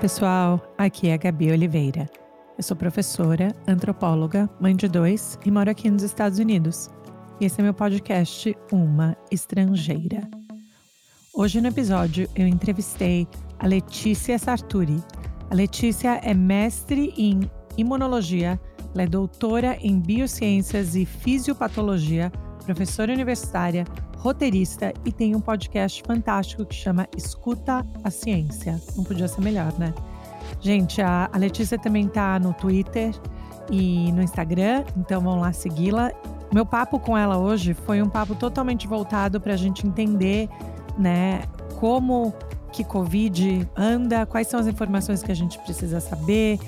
pessoal. Aqui é a Gabi Oliveira. Eu sou professora, antropóloga, mãe de dois e moro aqui nos Estados Unidos. E esse é meu podcast Uma Estrangeira. Hoje no episódio eu entrevistei a Letícia Sarturi. A Letícia é mestre em imunologia, ela é doutora em biociências e fisiopatologia, professora universitária, roteirista e tem um podcast fantástico que chama Escuta a Ciência. Não podia ser melhor, né? Gente, a, Letícia também tá no Twitter e no Instagram, então vão lá segui-la. Meu papo com ela hoje foi um papo totalmente voltado para a gente entender, né, como que Covid anda, quais são as informações que a gente precisa saber,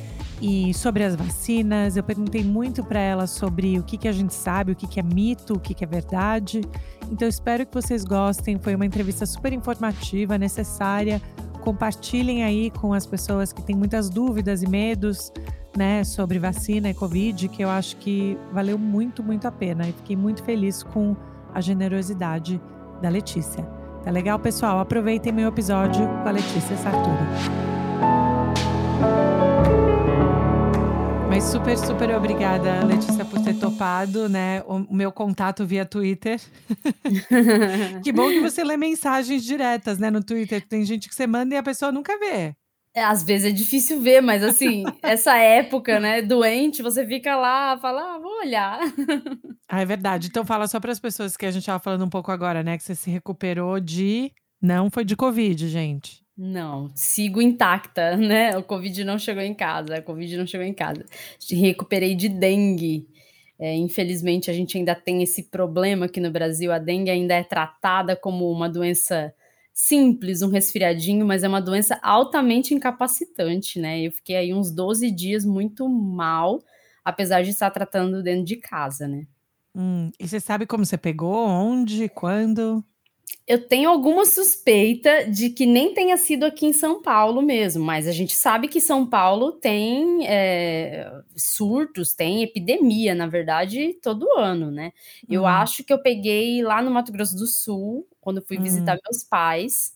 e sobre as vacinas. Eu perguntei muito para ela sobre o que, que a gente sabe, o que, que é mito, o que, que é verdade. Então, espero que vocês gostem. Foi uma entrevista super informativa, necessária. Compartilhem aí com as pessoas que têm muitas dúvidas e medos né, sobre vacina e Covid, que eu acho que valeu muito, muito a pena. E fiquei muito feliz com a generosidade da Letícia. Tá legal, pessoal? Aproveitem meu episódio com a Letícia Sartori. Mas super, super obrigada, Letícia, por ter topado, né? O meu contato via Twitter. que bom que você lê mensagens diretas, né, no Twitter. Tem gente que você manda e a pessoa nunca vê. É, às vezes é difícil ver, mas assim, essa época, né, doente, você fica lá, fala, ah, vou olhar. Ah, é verdade. Então fala só para as pessoas que a gente estava falando um pouco agora, né, que você se recuperou de não foi de Covid, gente. Não, sigo intacta, né? O Covid não chegou em casa, a Covid não chegou em casa. Recuperei de dengue. É, infelizmente, a gente ainda tem esse problema aqui no Brasil. A dengue ainda é tratada como uma doença simples, um resfriadinho, mas é uma doença altamente incapacitante, né? Eu fiquei aí uns 12 dias muito mal, apesar de estar tratando dentro de casa, né? Hum, e você sabe como você pegou? Onde? Quando? Eu tenho alguma suspeita de que nem tenha sido aqui em São Paulo mesmo, mas a gente sabe que São Paulo tem é, surtos, tem epidemia, na verdade, todo ano, né? Eu hum. acho que eu peguei lá no Mato Grosso do Sul, quando fui hum. visitar meus pais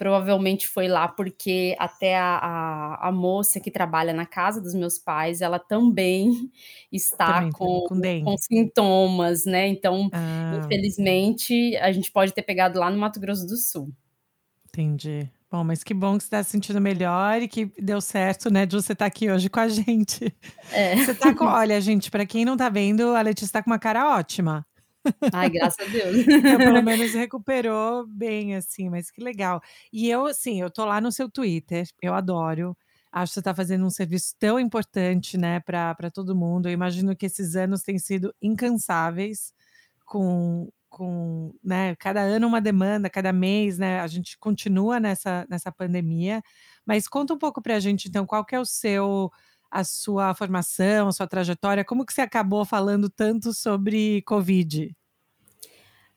provavelmente foi lá porque até a, a, a, moça que trabalha na casa dos meus pais, ela também está também, com, com, com, sintomas, né? Então, ah. infelizmente, a gente pode ter pegado lá no Mato Grosso do Sul. Entendi. Bom, mas que bom que você está se sentindo melhor e que deu certo, né, de você estar tá aqui hoje com a gente. É. Você tá com, olha, gente, para quem não tá vendo, a Letícia está com uma cara ótima. Ai, graças a Deus. Então, pelo menos recuperou bem, assim, mas que legal. E eu, assim, eu tô lá no seu Twitter, eu adoro. Acho que você está fazendo um serviço tão importante, né, para todo mundo. Eu imagino que esses anos têm sido incansáveis, com, com, né, cada ano uma demanda, cada mês, né, a gente continua nessa, nessa pandemia. Mas conta um pouco para a gente, então, qual que é o seu a sua formação, a sua trajetória? Como que você acabou falando tanto sobre Covid?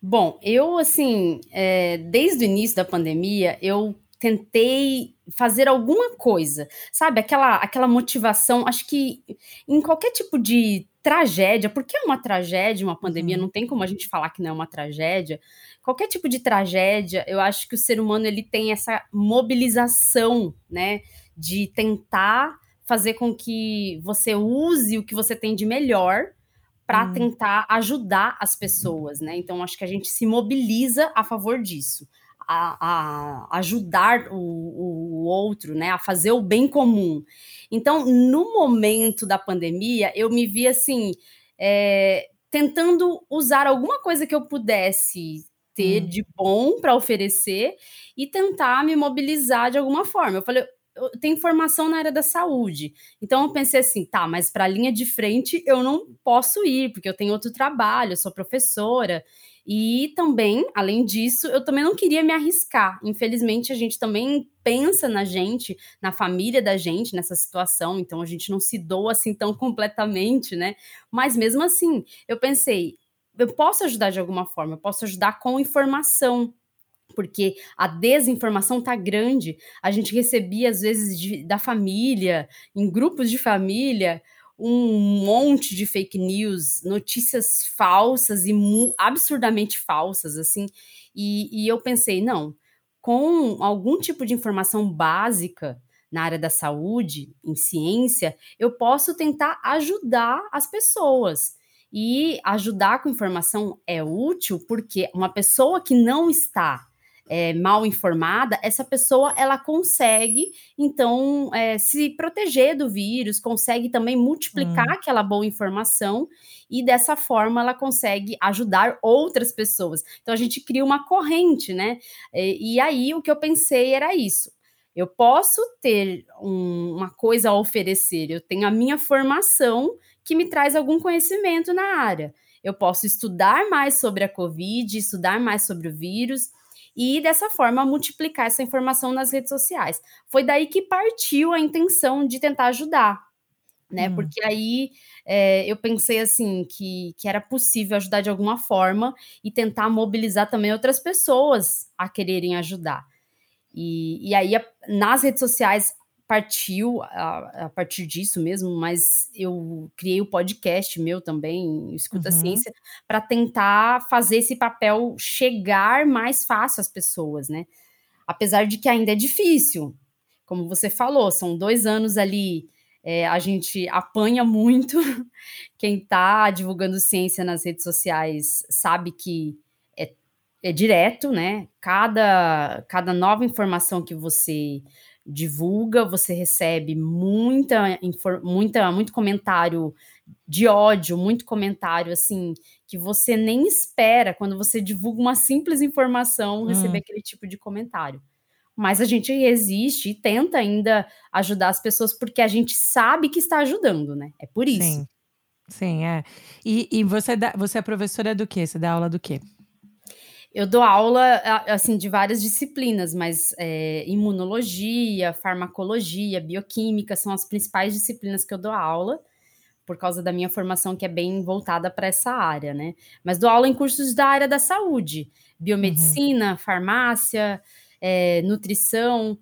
Bom, eu, assim, é, desde o início da pandemia, eu tentei fazer alguma coisa, sabe? Aquela, aquela motivação. Acho que em qualquer tipo de tragédia, porque é uma tragédia, uma pandemia, uhum. não tem como a gente falar que não é uma tragédia. Qualquer tipo de tragédia, eu acho que o ser humano ele tem essa mobilização, né, de tentar fazer com que você use o que você tem de melhor para hum. tentar ajudar as pessoas, né? Então acho que a gente se mobiliza a favor disso, a, a ajudar o, o, outro, né? A fazer o bem comum. Então, no momento da pandemia, eu me vi assim, é, tentando usar alguma coisa que eu pudesse ter hum. de bom para oferecer e tentar me mobilizar de alguma forma. Eu falei, tenho formação na área da saúde. Então eu pensei assim, tá, mas para a linha de frente eu não posso ir, porque eu tenho outro trabalho, eu sou professora. E também, além disso, eu também não queria me arriscar. Infelizmente, a gente também pensa na gente, na família da gente, nessa situação, então a gente não se doa assim tão completamente, né? Mas mesmo assim, eu pensei, eu posso ajudar de alguma forma, eu posso ajudar com informação porque a desinformação tá grande. A gente recebia, às vezes, de, da família, em grupos de família, um monte de fake news, notícias falsas e absurdamente falsas, assim. E, e eu pensei, não, com algum tipo de informação básica, na área da saúde, em ciência, eu posso tentar ajudar as pessoas. E ajudar com informação é útil porque uma pessoa que não está é, mal informada, essa pessoa ela consegue então é, se proteger do vírus, consegue também multiplicar hum. aquela boa informação e dessa forma ela consegue ajudar outras pessoas. Então a gente cria uma corrente, né? E, e aí o que eu pensei era isso. Eu posso ter um, uma coisa a oferecer, eu tenho a minha formação que me traz algum conhecimento na área. Eu posso estudar mais sobre a Covid, estudar mais sobre o vírus e dessa forma multiplicar essa informação nas redes sociais. Foi daí que partiu a intenção de tentar ajudar, né? Hum. Porque aí é, eu pensei assim que, que era possível ajudar de alguma forma e tentar mobilizar também outras pessoas a quererem ajudar. E, e aí, nas redes sociais, partiu a, a, partir disso mesmo, mas eu criei o podcast meu também, Escuta uhum. Ciência, para tentar fazer esse papel chegar mais fácil às pessoas, né? Apesar de que ainda é difícil, como você falou, são dois anos ali, é, a gente apanha muito. Quem está divulgando ciência nas redes sociais sabe que é, é direto, né? Cada, cada nova informação que você divulga, você recebe muita, muita, muito comentário de ódio, muito comentário assim que você nem espera quando você divulga uma simples informação receber hum. aquele tipo de comentário. Mas a gente resiste e tenta ainda ajudar as pessoas porque a gente sabe que está ajudando, né? É por isso. Sim, Sim é. E, e você, dá, você é professora do quê? Você dá aula do quê? Eu dou aula, assim, de várias disciplinas, mas é, imunologia, farmacologia, bioquímica são as principais disciplinas que eu dou aula, por causa da minha formação que é bem voltada para essa área, né? Mas dou aula em cursos da área da saúde, biomedicina, uhum. farmácia, é, nutrição.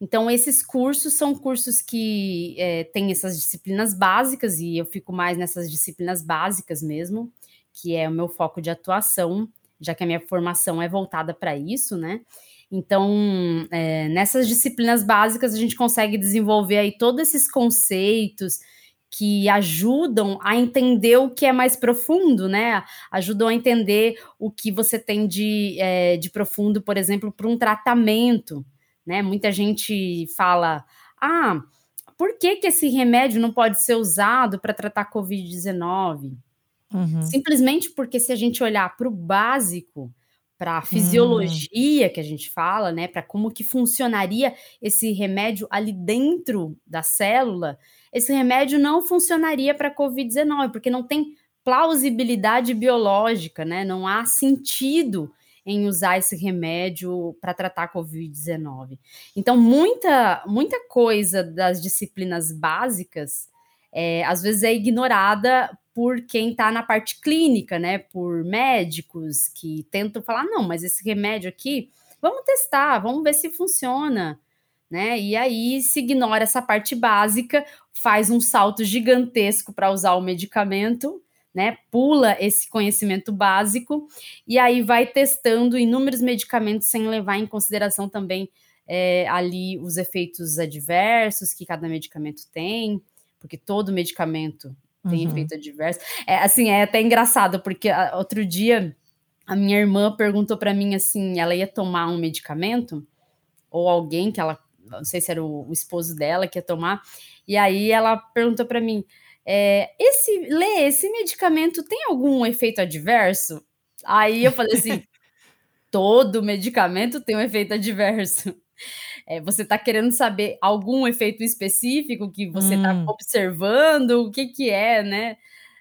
Então, esses cursos são cursos que é, têm essas disciplinas básicas, e eu fico mais nessas disciplinas básicas mesmo, que é o meu foco de atuação já que a minha formação é voltada para isso, né? Então, é, nessas disciplinas básicas, a gente consegue desenvolver aí todos esses conceitos que ajudam a entender o que é mais profundo, né? Ajudam a entender o que você tem de, é, de profundo, por exemplo, para um tratamento, né? Muita gente fala, ah, por que, que esse remédio não pode ser usado para tratar Covid-19? Uhum. Simplesmente porque se a gente olhar para o básico, para a fisiologia uhum. que a gente fala, né, para como que funcionaria esse remédio ali dentro da célula, esse remédio não funcionaria para COVID-19, porque não tem plausibilidade biológica, né? Não há sentido em usar esse remédio para tratar a COVID-19. Então, muita, muita coisa das disciplinas básicas é, às vezes é ignorada por quem está na parte clínica, né? Por médicos que tentam falar, não, mas esse remédio aqui, vamos testar, vamos ver se funciona, né? E aí se ignora essa parte básica, faz um salto gigantesco para usar o medicamento, né? Pula esse conhecimento básico e aí vai testando inúmeros medicamentos sem levar em consideração também é, ali os efeitos adversos que cada medicamento tem, porque todo medicamento tem uhum. efeito adverso. É, assim, é até engraçado, porque a, ah, outro dia a minha irmã perguntou para mim assim, ela ia tomar um medicamento, ou alguém que ela, não sei se era o, o esposo dela que ia tomar, e aí ela perguntou para mim, é, esse, Lê, esse medicamento tem algum efeito adverso? Aí eu falei assim, todo medicamento tem um efeito adverso. É, você está querendo saber algum efeito específico que você está hum. observando, o que que é, né?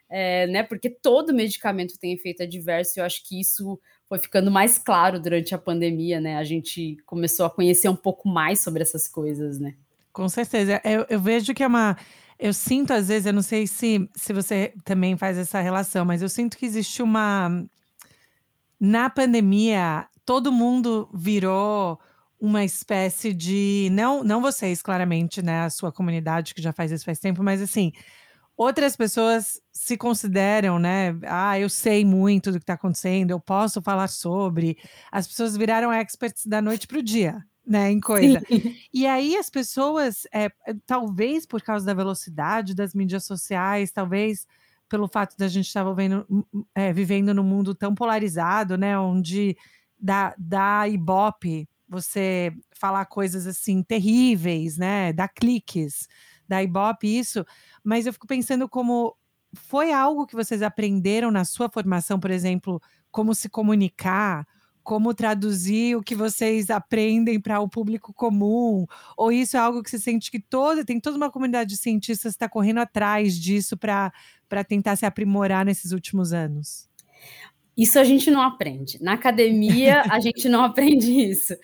É, né? Porque todo medicamento tem efeito adverso, e eu acho que isso foi ficando mais claro durante a pandemia, né? A gente começou a conhecer um pouco mais sobre essas coisas, né? Com certeza. Eu, eu vejo que é uma. Eu sinto, às vezes, eu não sei se, se você também faz essa relação, mas eu sinto que existe uma. Na pandemia, todo mundo virou uma espécie de. Não, não vocês, claramente, né? A sua comunidade que já faz isso faz tempo, mas assim, outras pessoas se consideram, né? Ah, eu sei muito do que está acontecendo, eu posso falar sobre. As pessoas viraram experts da noite para o dia, né, em coisa. Sim. E aí as pessoas, é, talvez por causa da velocidade das mídias sociais, talvez pelo fato da gente estar vivendo, é, vivendo num mundo tão polarizado, né, onde dá, dá ibope você falar coisas assim terríveis, né, dá cliques, dá ibope isso, mas eu fico pensando como foi algo que vocês aprenderam na sua formação, por exemplo, como se comunicar, como traduzir o que vocês aprendem para o público comum? Ou isso é algo que você sente que toda, tem toda uma comunidade de cientistas está correndo atrás disso para tentar se aprimorar nesses últimos anos? Isso a gente não aprende. Na academia, a gente não aprende isso.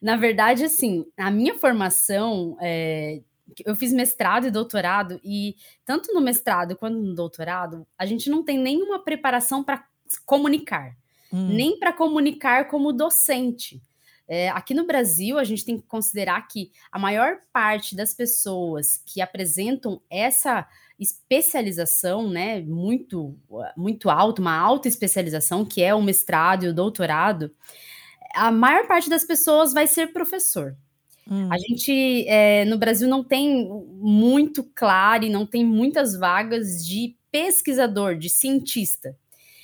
Na verdade, assim, a minha formação, é, eu fiz mestrado e doutorado, e tanto no mestrado quanto no doutorado, a gente não tem nenhuma preparação para comunicar hum. nem para comunicar como docente. É, aqui no Brasil, a gente tem que considerar que a maior parte das pessoas que apresentam essa especialização, né, muito, muito alta, uma alta especialização, que é o mestrado e o doutorado, a maior parte das pessoas vai ser professor. Hum. A gente, é, no Brasil, não tem muito claro e não tem muitas vagas de pesquisador, de cientista.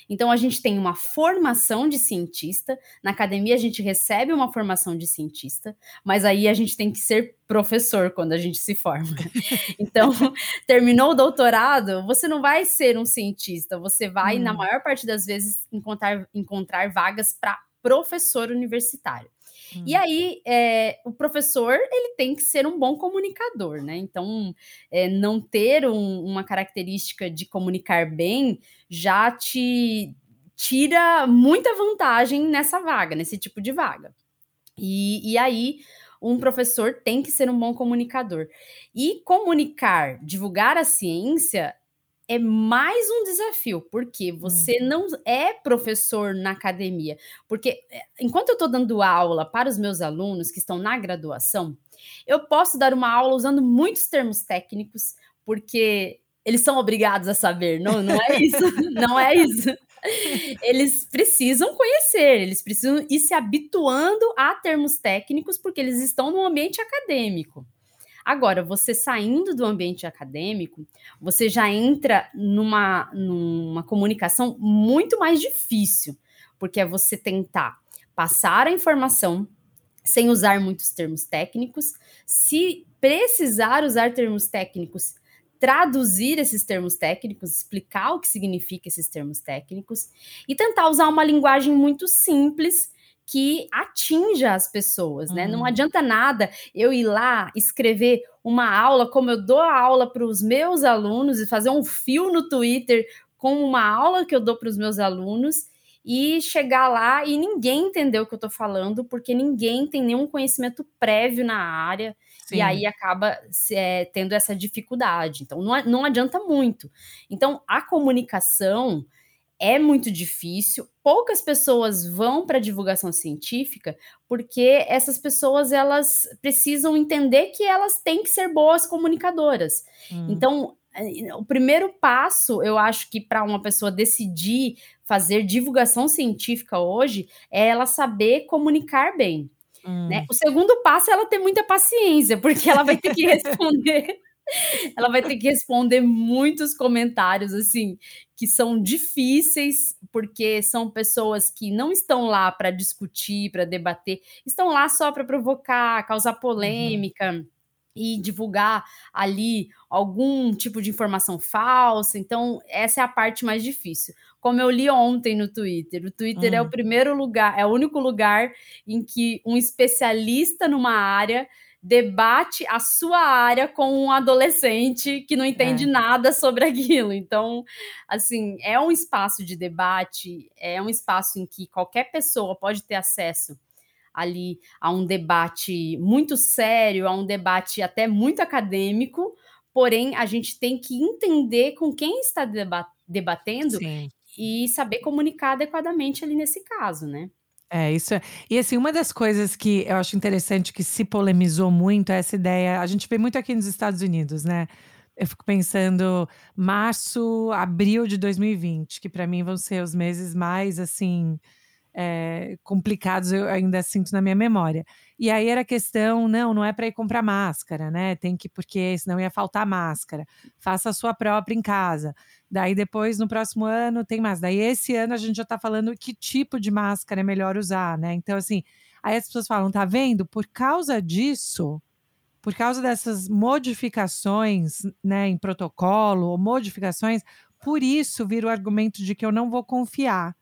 Então, a gente tem uma formação de cientista, na academia a gente recebe uma formação de cientista, mas aí a gente tem que ser professor quando a gente se forma. Então, terminou o doutorado, você não vai ser um cientista, você vai, hum. na maior parte das vezes, encontrar, encontrar vagas para professor universitário. Hum. E aí, é, o professor, ele tem que ser um bom comunicador, né? Então, é, não ter um, uma característica de comunicar bem já te tira muita vantagem nessa vaga, nesse tipo de vaga. E, e aí, um professor tem que ser um bom comunicador. E comunicar, divulgar a ciência é mais um desafio, porque você hum. não é professor na academia. Porque eh, enquanto eu estou dando aula para os meus alunos que estão na graduação, eu posso dar uma aula usando muitos termos técnicos, porque eles são obrigados a saber. Não, não é isso. não é isso. Eles precisam conhecer, eles precisam ir se habituando a termos técnicos, porque eles estão no ambiente acadêmico. Agora, você saindo do ambiente acadêmico, você já entra numa, numa comunicação muito mais difícil, porque é você tentar passar a informação sem usar muitos termos técnicos, se precisar usar termos técnicos, traduzir esses termos técnicos, explicar o que significa esses termos técnicos e tentar usar uma linguagem muito simples que atinja as pessoas, né? Não uhum. adianta nada eu ir lá escrever uma aula, como eu dou a aula para os meus alunos, e fazer um fio no Twitter com uma aula que eu dou para os meus alunos e chegar lá e ninguém entender o que eu estou falando, porque ninguém tem nenhum conhecimento prévio na área. Sim. E aí acaba é, tendo essa dificuldade. Então, não, não adianta muito. Então, a comunicação é muito difícil. Poucas pessoas vão para a divulgação científica porque essas pessoas elas precisam entender que elas têm que ser boas comunicadoras. Hum. Então, eh, o primeiro passo, eu acho que para uma pessoa decidir fazer divulgação científica hoje é ela saber comunicar bem. Hum. Né? O segundo passo é ela ter muita paciência, porque ela vai ter que responder ela vai ter que responder muitos comentários assim que são difíceis porque são pessoas que não estão lá para discutir, para debater, estão lá só para provocar, causar polêmica. Uhum. E divulgar ali algum tipo de informação falsa. Então, essa é a parte mais difícil. Como eu li ontem no Twitter, o Twitter uhum. é o hum. primeiro lugar, é o único lugar em que um especialista numa área debate a sua área com um adolescente que não entende é. nada sobre aquilo. Então, assim, é um espaço de debate, é um espaço em que qualquer pessoa pode ter acesso ali a um debate muito sério, a um debate até muito acadêmico, porém a gente tem que entender com quem está debatendo Sim. e saber comunicar adequadamente ali nesse caso, né? É, isso é. E assim, uma das coisas que eu acho interessante que se polemizou muito é essa ideia. A gente vê muito aqui nos Estados Unidos, né? Eu fico pensando março, abril de 2020, que para mim vão ser os meses mais assim é, complicados eu ainda sinto na minha memória. E aí era questão, não, não é para ir comprar máscara, né? Tem que, porque senão ia faltar máscara. Faça a sua própria em casa. Daí depois, no próximo ano, tem mais. Daí esse ano a gente já está falando que tipo de máscara é melhor usar, né? Então, assim, aí as pessoas falam, tá vendo? Por causa disso, por causa dessas modificações, né, em protocolo, ou modificações, por isso vira o argumento de que eu não vou confiar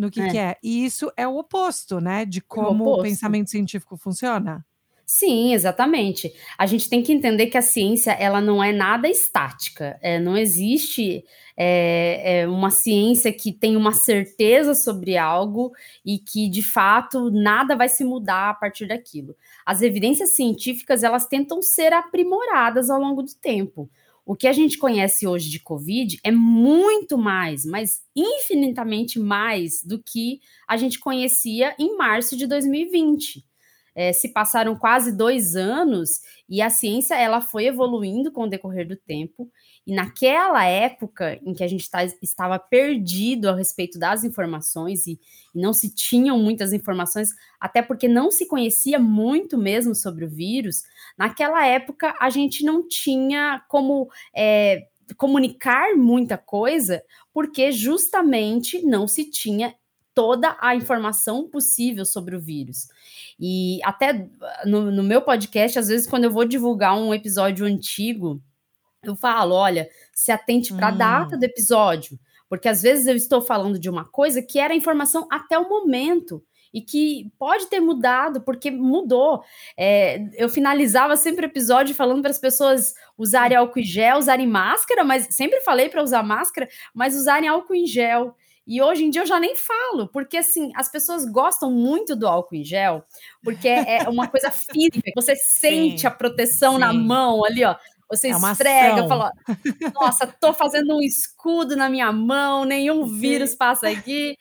no que é. que é. E isso é o oposto, né, de como o, o pensamento científico funciona. Sim, exatamente. A gente tem que entender que a ciência ela não é nada estática. É, não existe é, é uma ciência que tem uma certeza sobre algo e que de fato nada vai se mudar a partir daquilo. As evidências científicas elas tentam ser aprimoradas ao longo do tempo. O que a gente conhece hoje de Covid é muito mais, mas infinitamente mais do que a gente conhecia em março de 2020. É, se passaram quase dois anos e a ciência ela foi evoluindo com o decorrer do tempo. E naquela época em que a gente tá, estava perdido a respeito das informações e, e, não se tinham muitas informações, até porque não se conhecia muito mesmo sobre o vírus, naquela época a gente não tinha como é, comunicar muita coisa, porque justamente não se tinha toda a informação possível sobre o vírus. E até no, no, meu podcast, às vezes, quando eu vou divulgar um episódio antigo, eu falo: olha, se atente para a hum. data do episódio, porque às vezes eu estou falando de uma coisa que era informação até o momento e que pode ter mudado, porque mudou. É, eu finalizava sempre o episódio falando para as pessoas usarem álcool em gel, usarem máscara, mas sempre falei para usar máscara, mas usarem álcool em gel. E hoje em dia eu já nem falo, porque assim, as pessoas gostam muito do álcool em gel, porque é uma coisa física, você sente sim, a proteção sim. na mão ali, ó. Você é esfrega, fala, nossa, tô fazendo um escudo na minha mão, nenhum vírus passa aqui.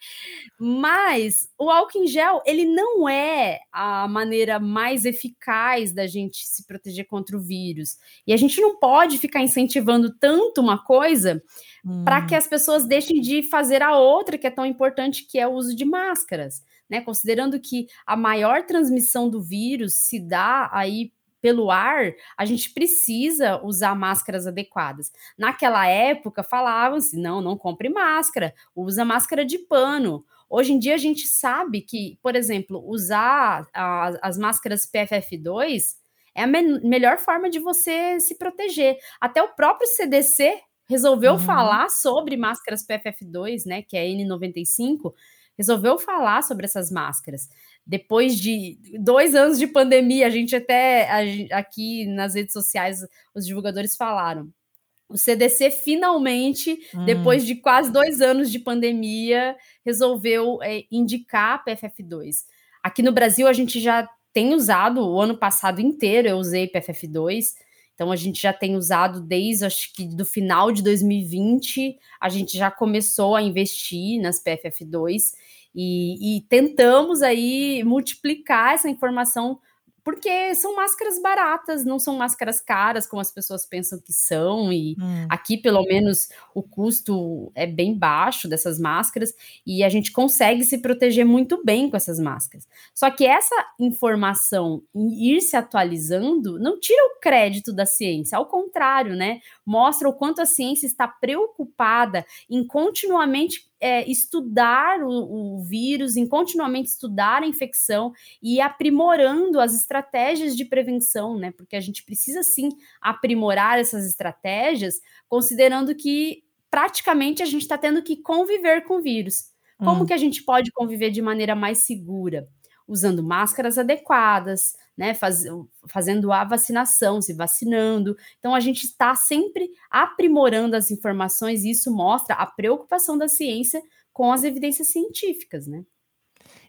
Mas o álcool em gel, ele não é a maneira mais eficaz da gente se proteger contra o vírus. E a gente não pode ficar incentivando tanto uma coisa hum. para que as pessoas deixem de fazer a outra que é tão importante, que é o uso de máscaras. Né, considerando que a maior transmissão do vírus se dá aí pelo ar, a gente precisa usar máscaras adequadas. Naquela época falavam-se: não, não compre máscara, usa máscara de pano. Hoje em dia a gente sabe que, por exemplo, usar a, as máscaras PFF2 é a me melhor forma de você se proteger. Até o próprio CDC resolveu uhum. falar sobre máscaras PFF2, né, que é N95, resolveu falar sobre essas máscaras depois de dois anos de pandemia, a gente até a, aqui nas redes sociais, os divulgadores falaram. O CDC finalmente, hum. depois de quase dois anos de pandemia, resolveu é, indicar a PFF2. Aqui no Brasil, a gente já tem usado o ano passado inteiro, eu usei PFF2. Então a gente já tem usado desde acho que do final de 2020, a gente já começou a investir nas PFF2 e, e tentamos aí multiplicar essa informação porque são máscaras baratas, não são máscaras caras como as pessoas pensam que são, e hum. aqui pelo menos o custo é bem baixo dessas máscaras e a gente consegue se proteger muito bem com essas máscaras. Só que essa informação ir se atualizando não tira o crédito da ciência, ao contrário, né? Mostra o quanto a ciência está preocupada em continuamente é, estudar o, o, vírus, em continuamente estudar a infecção e aprimorando as estratégias de prevenção, né? Porque a gente precisa sim aprimorar essas estratégias, considerando que praticamente a gente está tendo que conviver com o vírus. Como hum. que a gente pode conviver de maneira mais segura? Usando máscaras adequadas, né, faz, fazendo a vacinação, se vacinando. Então, a gente está sempre aprimorando as informações e isso mostra a preocupação da ciência com as evidências científicas, né?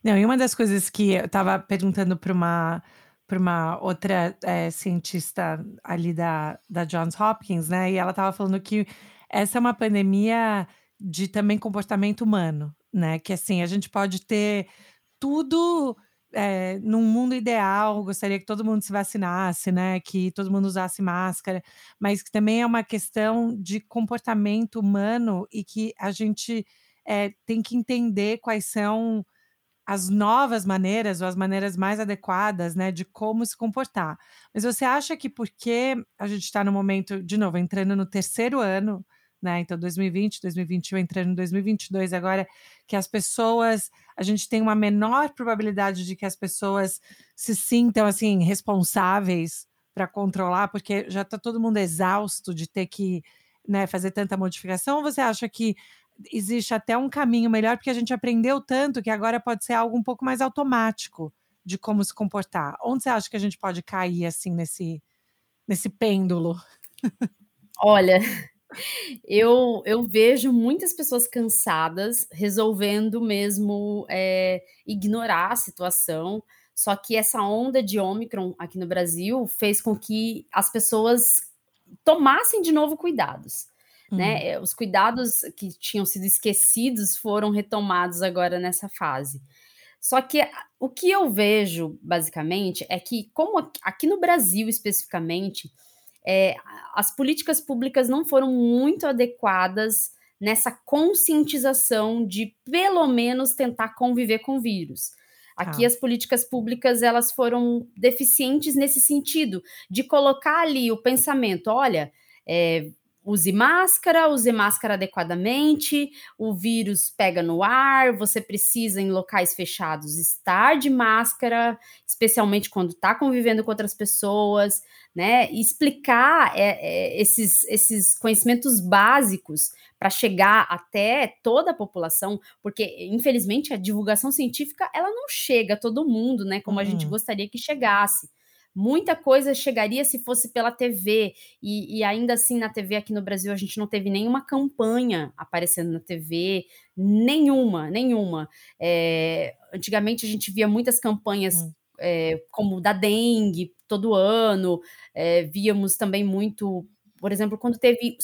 Não, e uma das coisas que eu estava perguntando para uma para uma outra é, cientista ali da, da Johns Hopkins, né? E ela estava falando que essa é uma pandemia de também comportamento humano, né? Que assim, a gente pode ter tudo é, num mundo ideal, gostaria que todo mundo se vacinasse, né? Que todo mundo usasse máscara, mas que também é uma questão de comportamento humano e que a gente é, tem que entender quais são as novas maneiras ou as maneiras mais adequadas, né, de como se comportar. Mas você acha que porque a gente está no momento, de novo, entrando no terceiro ano, né? Então 2020, 2021, entrando em 2022 agora, que as pessoas, a gente tem uma menor probabilidade de que as pessoas se sintam assim responsáveis para controlar, porque já está todo mundo exausto de ter que né, fazer tanta modificação, ou você acha que existe até um caminho melhor, porque a gente aprendeu tanto que agora pode ser algo um pouco mais automático de como se comportar. Onde você acha que a gente pode cair assim nesse, nesse pêndulo? Olha, eu, eu vejo muitas pessoas cansadas resolvendo mesmo é, ignorar a situação. Só que essa onda de Omicron aqui no Brasil fez com que as pessoas tomassem de novo cuidados. Uhum. Né? Os cuidados que tinham sido esquecidos foram retomados agora nessa fase. Só que o que eu vejo, basicamente, é que, como aqui no Brasil especificamente, é, as políticas públicas não foram muito adequadas nessa conscientização de, pelo menos, tentar conviver com o vírus. Aqui ah. as políticas públicas elas foram deficientes nesse sentido de colocar ali o pensamento, olha, é, use máscara, use máscara adequadamente, o vírus pega no ar, você precisa em locais fechados estar de máscara, especialmente quando está convivendo com outras pessoas, né? E explicar é, é, esses, esses conhecimentos básicos para chegar até toda a população, porque infelizmente a divulgação científica ela não chega a todo mundo, né? Como uhum. a gente uhum. gostaria que chegasse. Muita coisa chegaria se fosse pela TV, e, e, ainda assim na TV aqui no Brasil a gente não teve nenhuma campanha aparecendo na TV, nenhuma, nenhuma. É, antigamente a gente via muitas campanhas hum. é, como da dengue todo ano, é, víamos também muito por exemplo, quando teve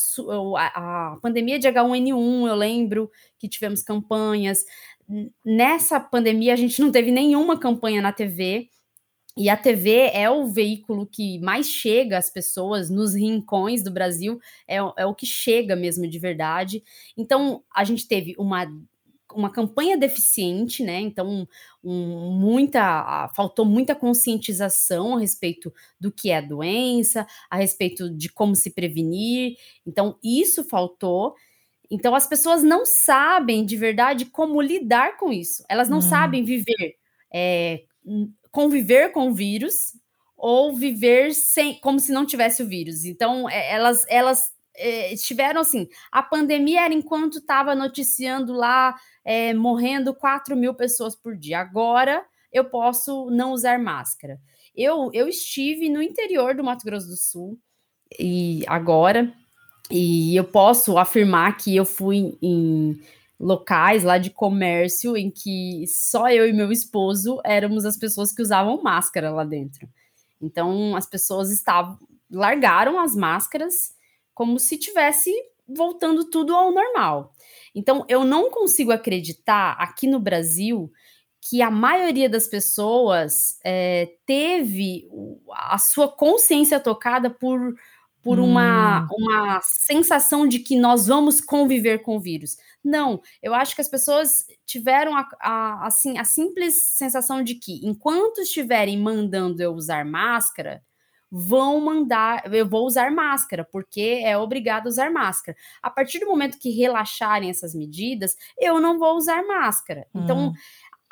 a, a, pandemia de H1N1, eu lembro que tivemos campanhas. Nessa pandemia, a gente não teve nenhuma campanha na TV. E a TV é o veículo que mais chega às pessoas nos rincões do Brasil, é, é o que chega mesmo de verdade. Então, a gente teve uma uma campanha deficiente, né? Então, um, muita faltou muita conscientização a respeito do que é a doença, a respeito de como se prevenir. Então, isso faltou. Então, as pessoas não sabem de verdade como lidar com isso. Elas não hum. sabem viver é, conviver com o vírus ou viver sem, como se não tivesse o vírus. Então, é, elas, elas é, estiveram assim. A pandemia era enquanto estava noticiando lá, é, morrendo 4 mil pessoas por dia. Agora eu posso não usar máscara. Eu, eu estive no interior do Mato Grosso do Sul e agora, e eu posso afirmar que eu fui em locais lá de comércio em que só eu e meu esposo éramos as pessoas que usavam máscara lá dentro. Então as pessoas estavam largaram as máscaras como se tivesse voltando tudo ao normal. Então eu não consigo acreditar aqui no Brasil que a maioria das pessoas é, teve a sua consciência tocada por por uma, hum. uma sensação de que nós vamos conviver com o vírus. Não, eu acho que as pessoas tiveram a, a, assim, a simples sensação de que, enquanto estiverem mandando eu usar máscara, vão mandar, eu vou usar máscara, porque é obrigado a usar máscara. A partir do momento que relaxarem essas medidas, eu não vou usar máscara. Então, hum.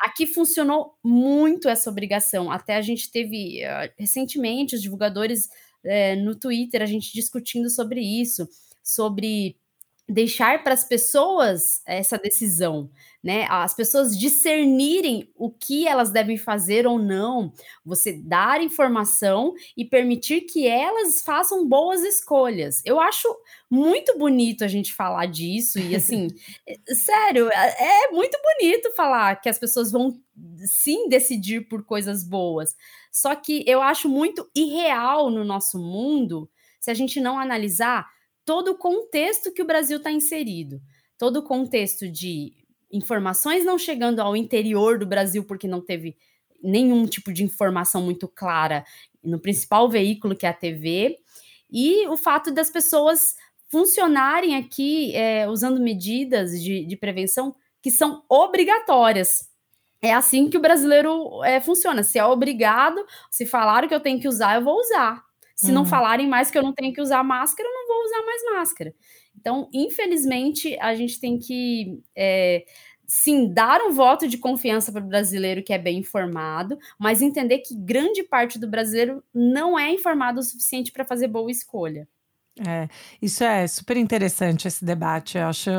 aqui funcionou muito essa obrigação. Até a gente teve uh, recentemente os divulgadores uh, no Twitter, a gente discutindo sobre isso, sobre deixar para as pessoas essa decisão, né? As pessoas discernirem o que elas devem fazer ou não, você dar informação e permitir que elas façam boas escolhas. Eu acho muito bonito a gente falar disso e assim, sério, é, é muito bonito falar que as pessoas vão sim decidir por coisas boas. Só que eu acho muito irreal no nosso mundo se a gente não analisar todo o contexto que o Brasil está inserido, todo o contexto de informações não chegando ao interior do Brasil porque não teve nenhum tipo de informação muito clara no principal veículo que é a TV e o fato das pessoas funcionarem aqui é, usando medidas de, de prevenção que são obrigatórias. é assim que o brasileiro é, funciona. Se é obrigado, se falaram que eu tenho que usar, eu vou usar. Se uhum. não falarem mais que eu não tenho que usar máscara, eu não vou usar mais máscara. Então, infelizmente, a gente tem que é, sim dar um voto de confiança para o brasileiro que é bem informado, mas entender que grande parte do brasileiro não é informado o suficiente para fazer boa escolha. É, isso é super interessante esse debate. Eu acho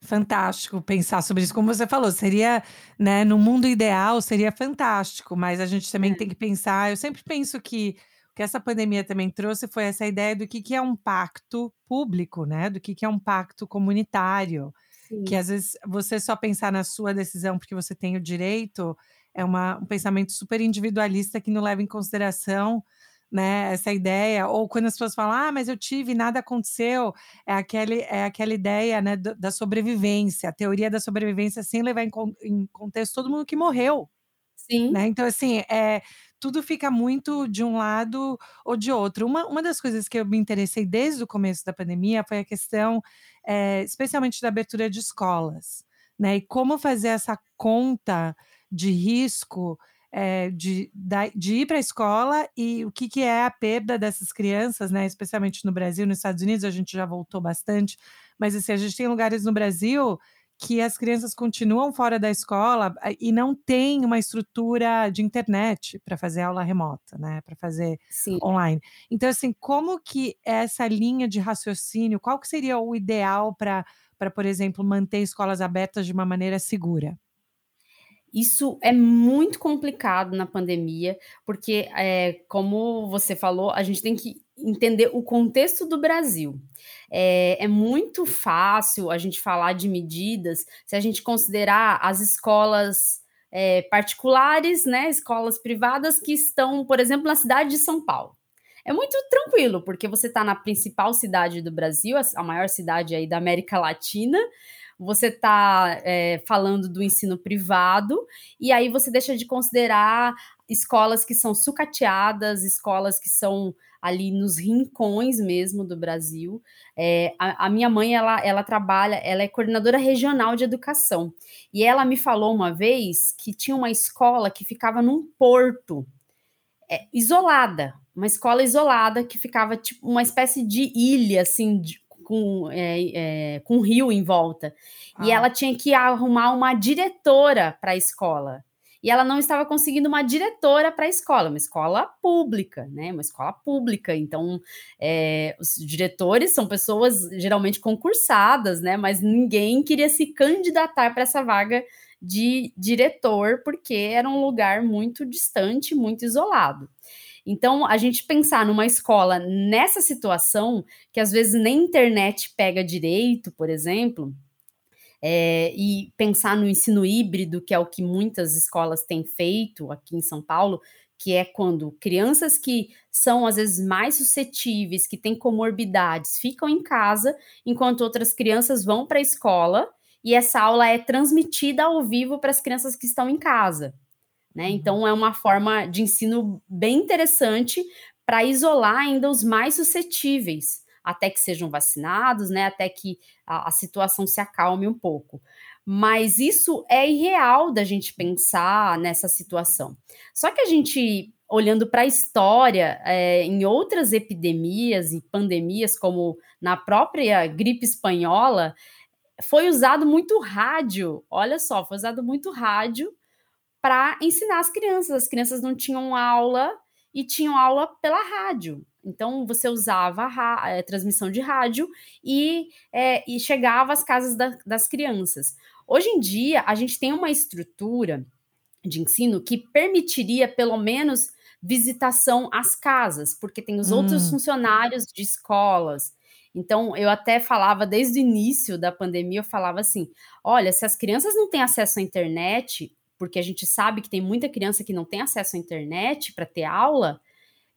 fantástico pensar sobre isso. Como você falou, seria, né, no mundo ideal seria fantástico, mas a gente também é. tem que pensar. Eu sempre penso que que essa pandemia também trouxe foi essa ideia do que, que é um pacto público, né? Do que, que é um pacto comunitário. Sim. Que às vezes você só pensar na sua decisão porque você tem o direito é uma, um pensamento super individualista que não leva em consideração né, essa ideia, ou quando as pessoas falam, ah, mas eu tive, nada aconteceu, é, aquele, é aquela ideia né, da sobrevivência, a teoria da sobrevivência sem levar em, em contexto todo mundo que morreu. Sim. Né? Então, assim, é, tudo fica muito de um lado ou de outro. Uma, uma das coisas que eu me interessei desde o começo da pandemia foi a questão, é, especialmente da abertura de escolas, né? E como fazer essa conta de risco é, de, de ir para a escola e o que, que é a perda dessas crianças, né? Especialmente no Brasil, nos Estados Unidos, a gente já voltou bastante, mas assim, a gente tem lugares no Brasil que as crianças continuam fora da escola e não tem uma estrutura de internet para fazer aula remota, né? Para fazer Sim. online. Então, assim, como que essa linha de raciocínio, qual que seria o ideal para, por exemplo, manter escolas abertas de uma maneira segura? Isso é muito complicado na pandemia, porque, é, como você falou, a gente tem que entender o contexto do Brasil. É, é, muito fácil a gente falar de medidas se a gente considerar as escolas é, particulares, né, escolas privadas que estão, por exemplo, na cidade de São Paulo. É muito tranquilo, porque você está na principal cidade do Brasil, a maior cidade aí da América Latina, você está é, falando do ensino privado, e aí você deixa de considerar escolas que são sucateadas, escolas que são ali nos rincões mesmo do Brasil. É, a, a, minha mãe, ela, ela trabalha, ela é coordenadora regional de educação, e ela me falou uma vez que tinha uma escola que ficava num porto, é, isolada, uma escola isolada que ficava tipo uma espécie de ilha, assim, de, com, é, é, com rio em volta. Ah. E ela tinha que arrumar uma diretora para a escola. E ela não estava conseguindo uma diretora para a escola, uma escola pública, né? Uma escola pública. Então, é, os diretores são pessoas geralmente concursadas, né? Mas ninguém queria se candidatar para essa vaga de diretor, porque era um lugar muito distante, muito isolado. Então, a gente pensar numa escola nessa situação, que às vezes nem internet pega direito, por exemplo, é, e pensar no ensino híbrido, que é o que muitas escolas têm feito aqui em São Paulo, que é quando crianças que são às vezes mais suscetíveis, que têm comorbidades, ficam em casa, enquanto outras crianças vão para a escola e essa aula é transmitida ao vivo para as crianças que estão em casa. Né? Uhum. Então, é uma forma de ensino bem interessante para isolar ainda os mais suscetíveis, até que sejam vacinados, né? até que a, a situação se acalme um pouco. Mas isso é irreal da gente pensar nessa situação. Só que a gente olhando para a história, é, em outras epidemias e pandemias, como na própria gripe espanhola, foi usado muito rádio. Olha só, foi usado muito rádio para ensinar as crianças. As crianças não tinham aula e tinham aula pela rádio. Então você usava a, a transmissão de rádio e, é, e chegava às casas da, das crianças. Hoje em dia, a gente tem uma estrutura de ensino que permitiria, pelo menos, visitação às casas, porque tem os hum. outros funcionários de escolas. Então, eu até falava desde o início da pandemia, eu falava assim: olha, se as crianças não têm acesso à internet, porque a gente sabe que tem muita criança que não tem acesso à internet para ter aula,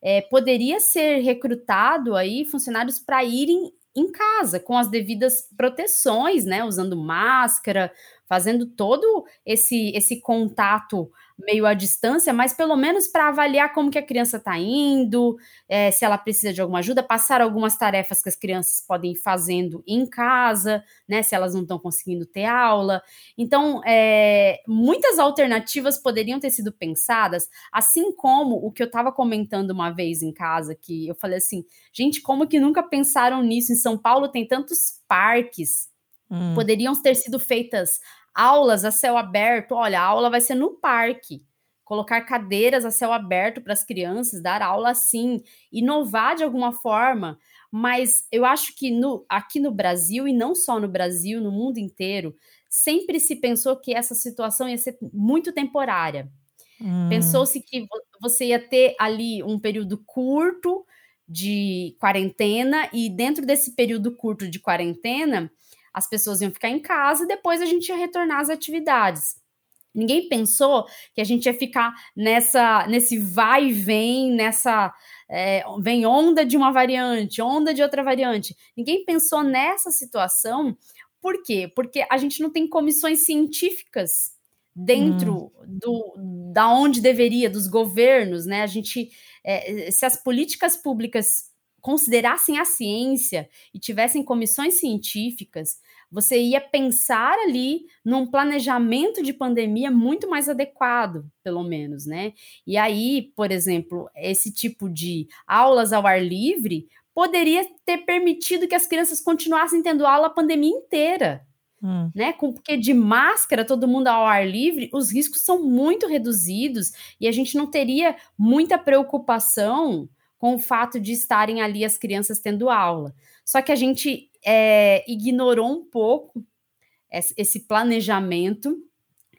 é, poderia ser recrutado aí funcionários para irem em casa com as devidas proteções, né? Usando máscara, fazendo todo esse esse contato meio à distância, mas pelo menos para avaliar como que a criança está indo, é, se ela precisa de alguma ajuda, passar algumas tarefas que as crianças podem ir fazendo em casa, né? Se elas não estão conseguindo ter aula. Então, é, muitas alternativas poderiam ter sido pensadas, assim como o que eu estava comentando uma vez em casa, que eu falei assim, gente, como que nunca pensaram nisso? Em São Paulo tem tantos parques. Hum. Poderiam ter sido feitas aulas a céu aberto. Olha, a aula vai ser no parque. Colocar cadeiras a céu aberto para as crianças, dar aula assim, inovar de alguma forma. Mas eu acho que no, aqui no Brasil, e não só no Brasil, no mundo inteiro, sempre se pensou que essa situação ia ser muito temporária. Hum. Pensou-se que você ia ter ali um período curto de quarentena, e dentro desse período curto de quarentena, as pessoas iam ficar em casa e depois a gente ia retornar às atividades. Ninguém pensou que a gente ia ficar nessa, nesse vai e vem, nessa é, vem onda de uma variante, onda de outra variante. Ninguém pensou nessa situação. Por quê? Porque a gente não tem comissões científicas dentro hum. do da onde deveria dos governos, né? A gente, é, se as políticas públicas considerassem a ciência e tivessem comissões científicas, você ia pensar ali num planejamento de pandemia muito mais adequado, pelo menos, né? E aí, por exemplo, esse tipo de aulas ao ar livre poderia ter permitido que as crianças continuassem tendo aula a pandemia inteira. Hum. Né? Porque de máscara, todo mundo ao ar livre, os riscos são muito reduzidos e a gente não teria muita preocupação com o fato de estarem ali as crianças tendo aula. Só que a gente é, ignorou um pouco esse planejamento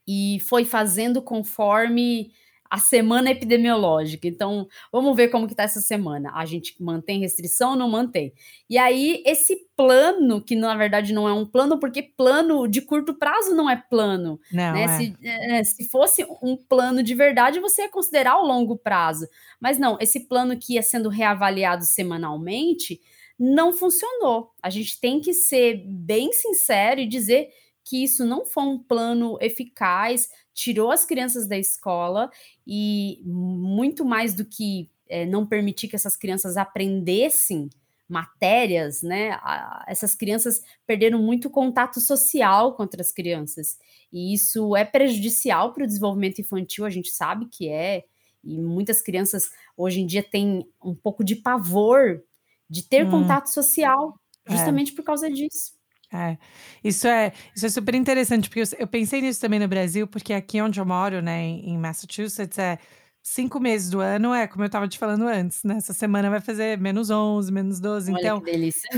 e foi fazendo conforme a semana epidemiológica. Então, vamos ver como que tá essa semana. A gente mantém restrição ou não mantém? E aí, esse plano, que na verdade não é um plano, porque plano de curto prazo não é plano. Não, né? é. Se, é, se fosse um plano de verdade, você ia considerar o longo prazo. Mas não, esse plano que ia sendo reavaliado semanalmente não funcionou. A gente tem que ser bem sincero e dizer que isso não foi um plano eficaz, tirou as crianças da escola e muito mais do que é, não permitir que essas crianças aprendessem matérias, né? Essas crianças perderam muito contato social com outras crianças. E isso é prejudicial para o desenvolvimento infantil, a gente sabe que é. E muitas crianças hoje em dia têm um pouco de pavor de ter hum. contato social, é. justamente é. por causa disso. É, isso é, isso é super interessante, porque eu, eu, pensei nisso também no Brasil, porque aqui onde eu moro, né, em, em Massachusetts, é cinco meses do ano, é como eu estava te falando antes, né? Essa semana vai fazer menos 11, menos 12. Olha então,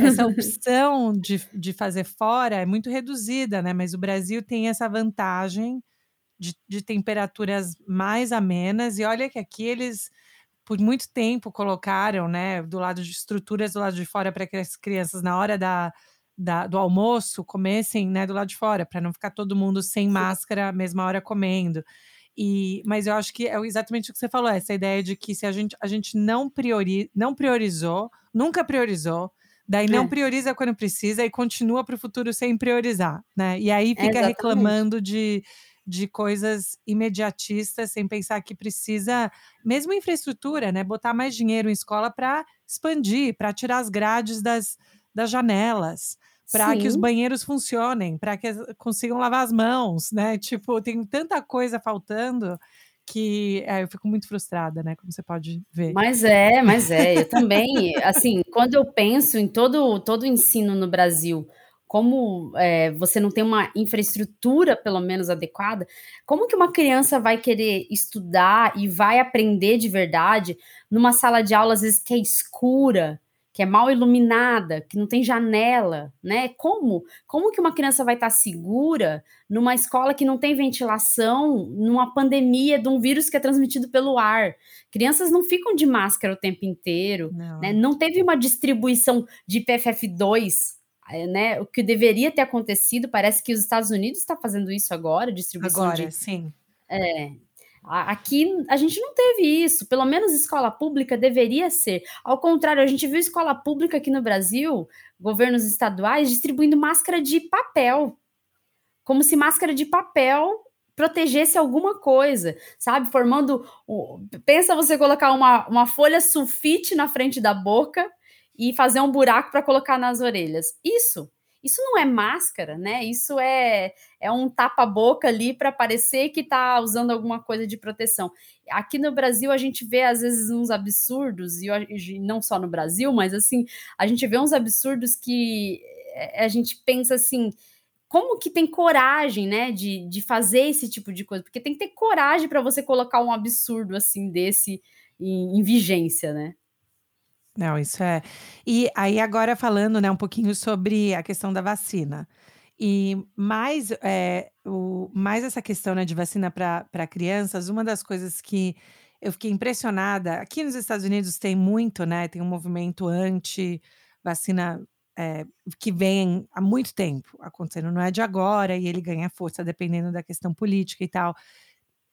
essa opção de, de fazer fora é muito reduzida, né? Mas o Brasil tem essa vantagem de, de temperaturas mais amenas, e olha que aqui eles por muito tempo colocaram, né, do lado de estruturas do lado de fora para que as crianças na hora da da, do almoço comessem né, do lado de fora, para não ficar todo mundo sem máscara a mesma hora comendo. E, mas eu acho que é exatamente o que você falou, essa ideia de que se a gente, a gente não, priori, não priorizou, nunca priorizou, daí não é. prioriza quando precisa e continua para o futuro sem priorizar, né? E aí fica é reclamando de, de coisas imediatistas, sem pensar que precisa, mesmo infraestrutura, né? Botar mais dinheiro em escola para expandir, para tirar as grades das, das janelas, para que os banheiros funcionem, para que consigam lavar as mãos, né? Tipo, tem tanta coisa faltando que é, eu fico muito frustrada, né? Como você pode ver. Mas é, mas é. Eu também, assim, quando eu penso em todo todo o ensino no Brasil, como é, você não tem uma infraestrutura, pelo menos, adequada, como que uma criança vai querer estudar e vai aprender de verdade numa sala de aula, às vezes, que é escura, que é mal iluminada, que não tem janela, né? Como? Como que uma criança vai estar segura numa escola que não tem ventilação, numa pandemia de um vírus que é transmitido pelo ar? Crianças não ficam de máscara o tempo inteiro, não, né? não teve uma distribuição de PFF2 eh, né, o que deveria ter acontecido, parece que os Estados Unidos está fazendo isso agora, distribuição agora, de, sim. É, Aqui a gente não teve isso, pelo menos escola pública deveria ser. Ao contrário, a gente viu escola pública aqui no Brasil, governos estaduais, distribuindo máscara de papel. como se máscara de papel protegesse alguma coisa, sabe? Formando. Pensa você colocar uma, uma folha sulfite na frente da boca e fazer um buraco para colocar nas orelhas. Isso. Isso não é máscara, né? Isso é, é um tapa-boca ali para parecer que está usando alguma coisa de proteção. Aqui no Brasil a gente vê às vezes uns absurdos, e não só no Brasil, mas assim, a gente vê uns absurdos que eh, a gente pensa assim, como que tem coragem, né, de, de fazer esse tipo de coisa? Porque tem que ter coragem para você colocar um absurdo assim desse em, em, vigência, né? Não, isso é. E aí agora falando, né, um pouquinho sobre a questão da vacina. E mais, é, o, mais essa questão né, de vacina para crianças, uma das coisas que eu fiquei impressionada, aqui nos Estados Unidos tem muito, né? Tem um movimento anti-vacina é, que vem há muito tempo acontecendo, não é de agora, e ele ganha força dependendo da questão política e tal.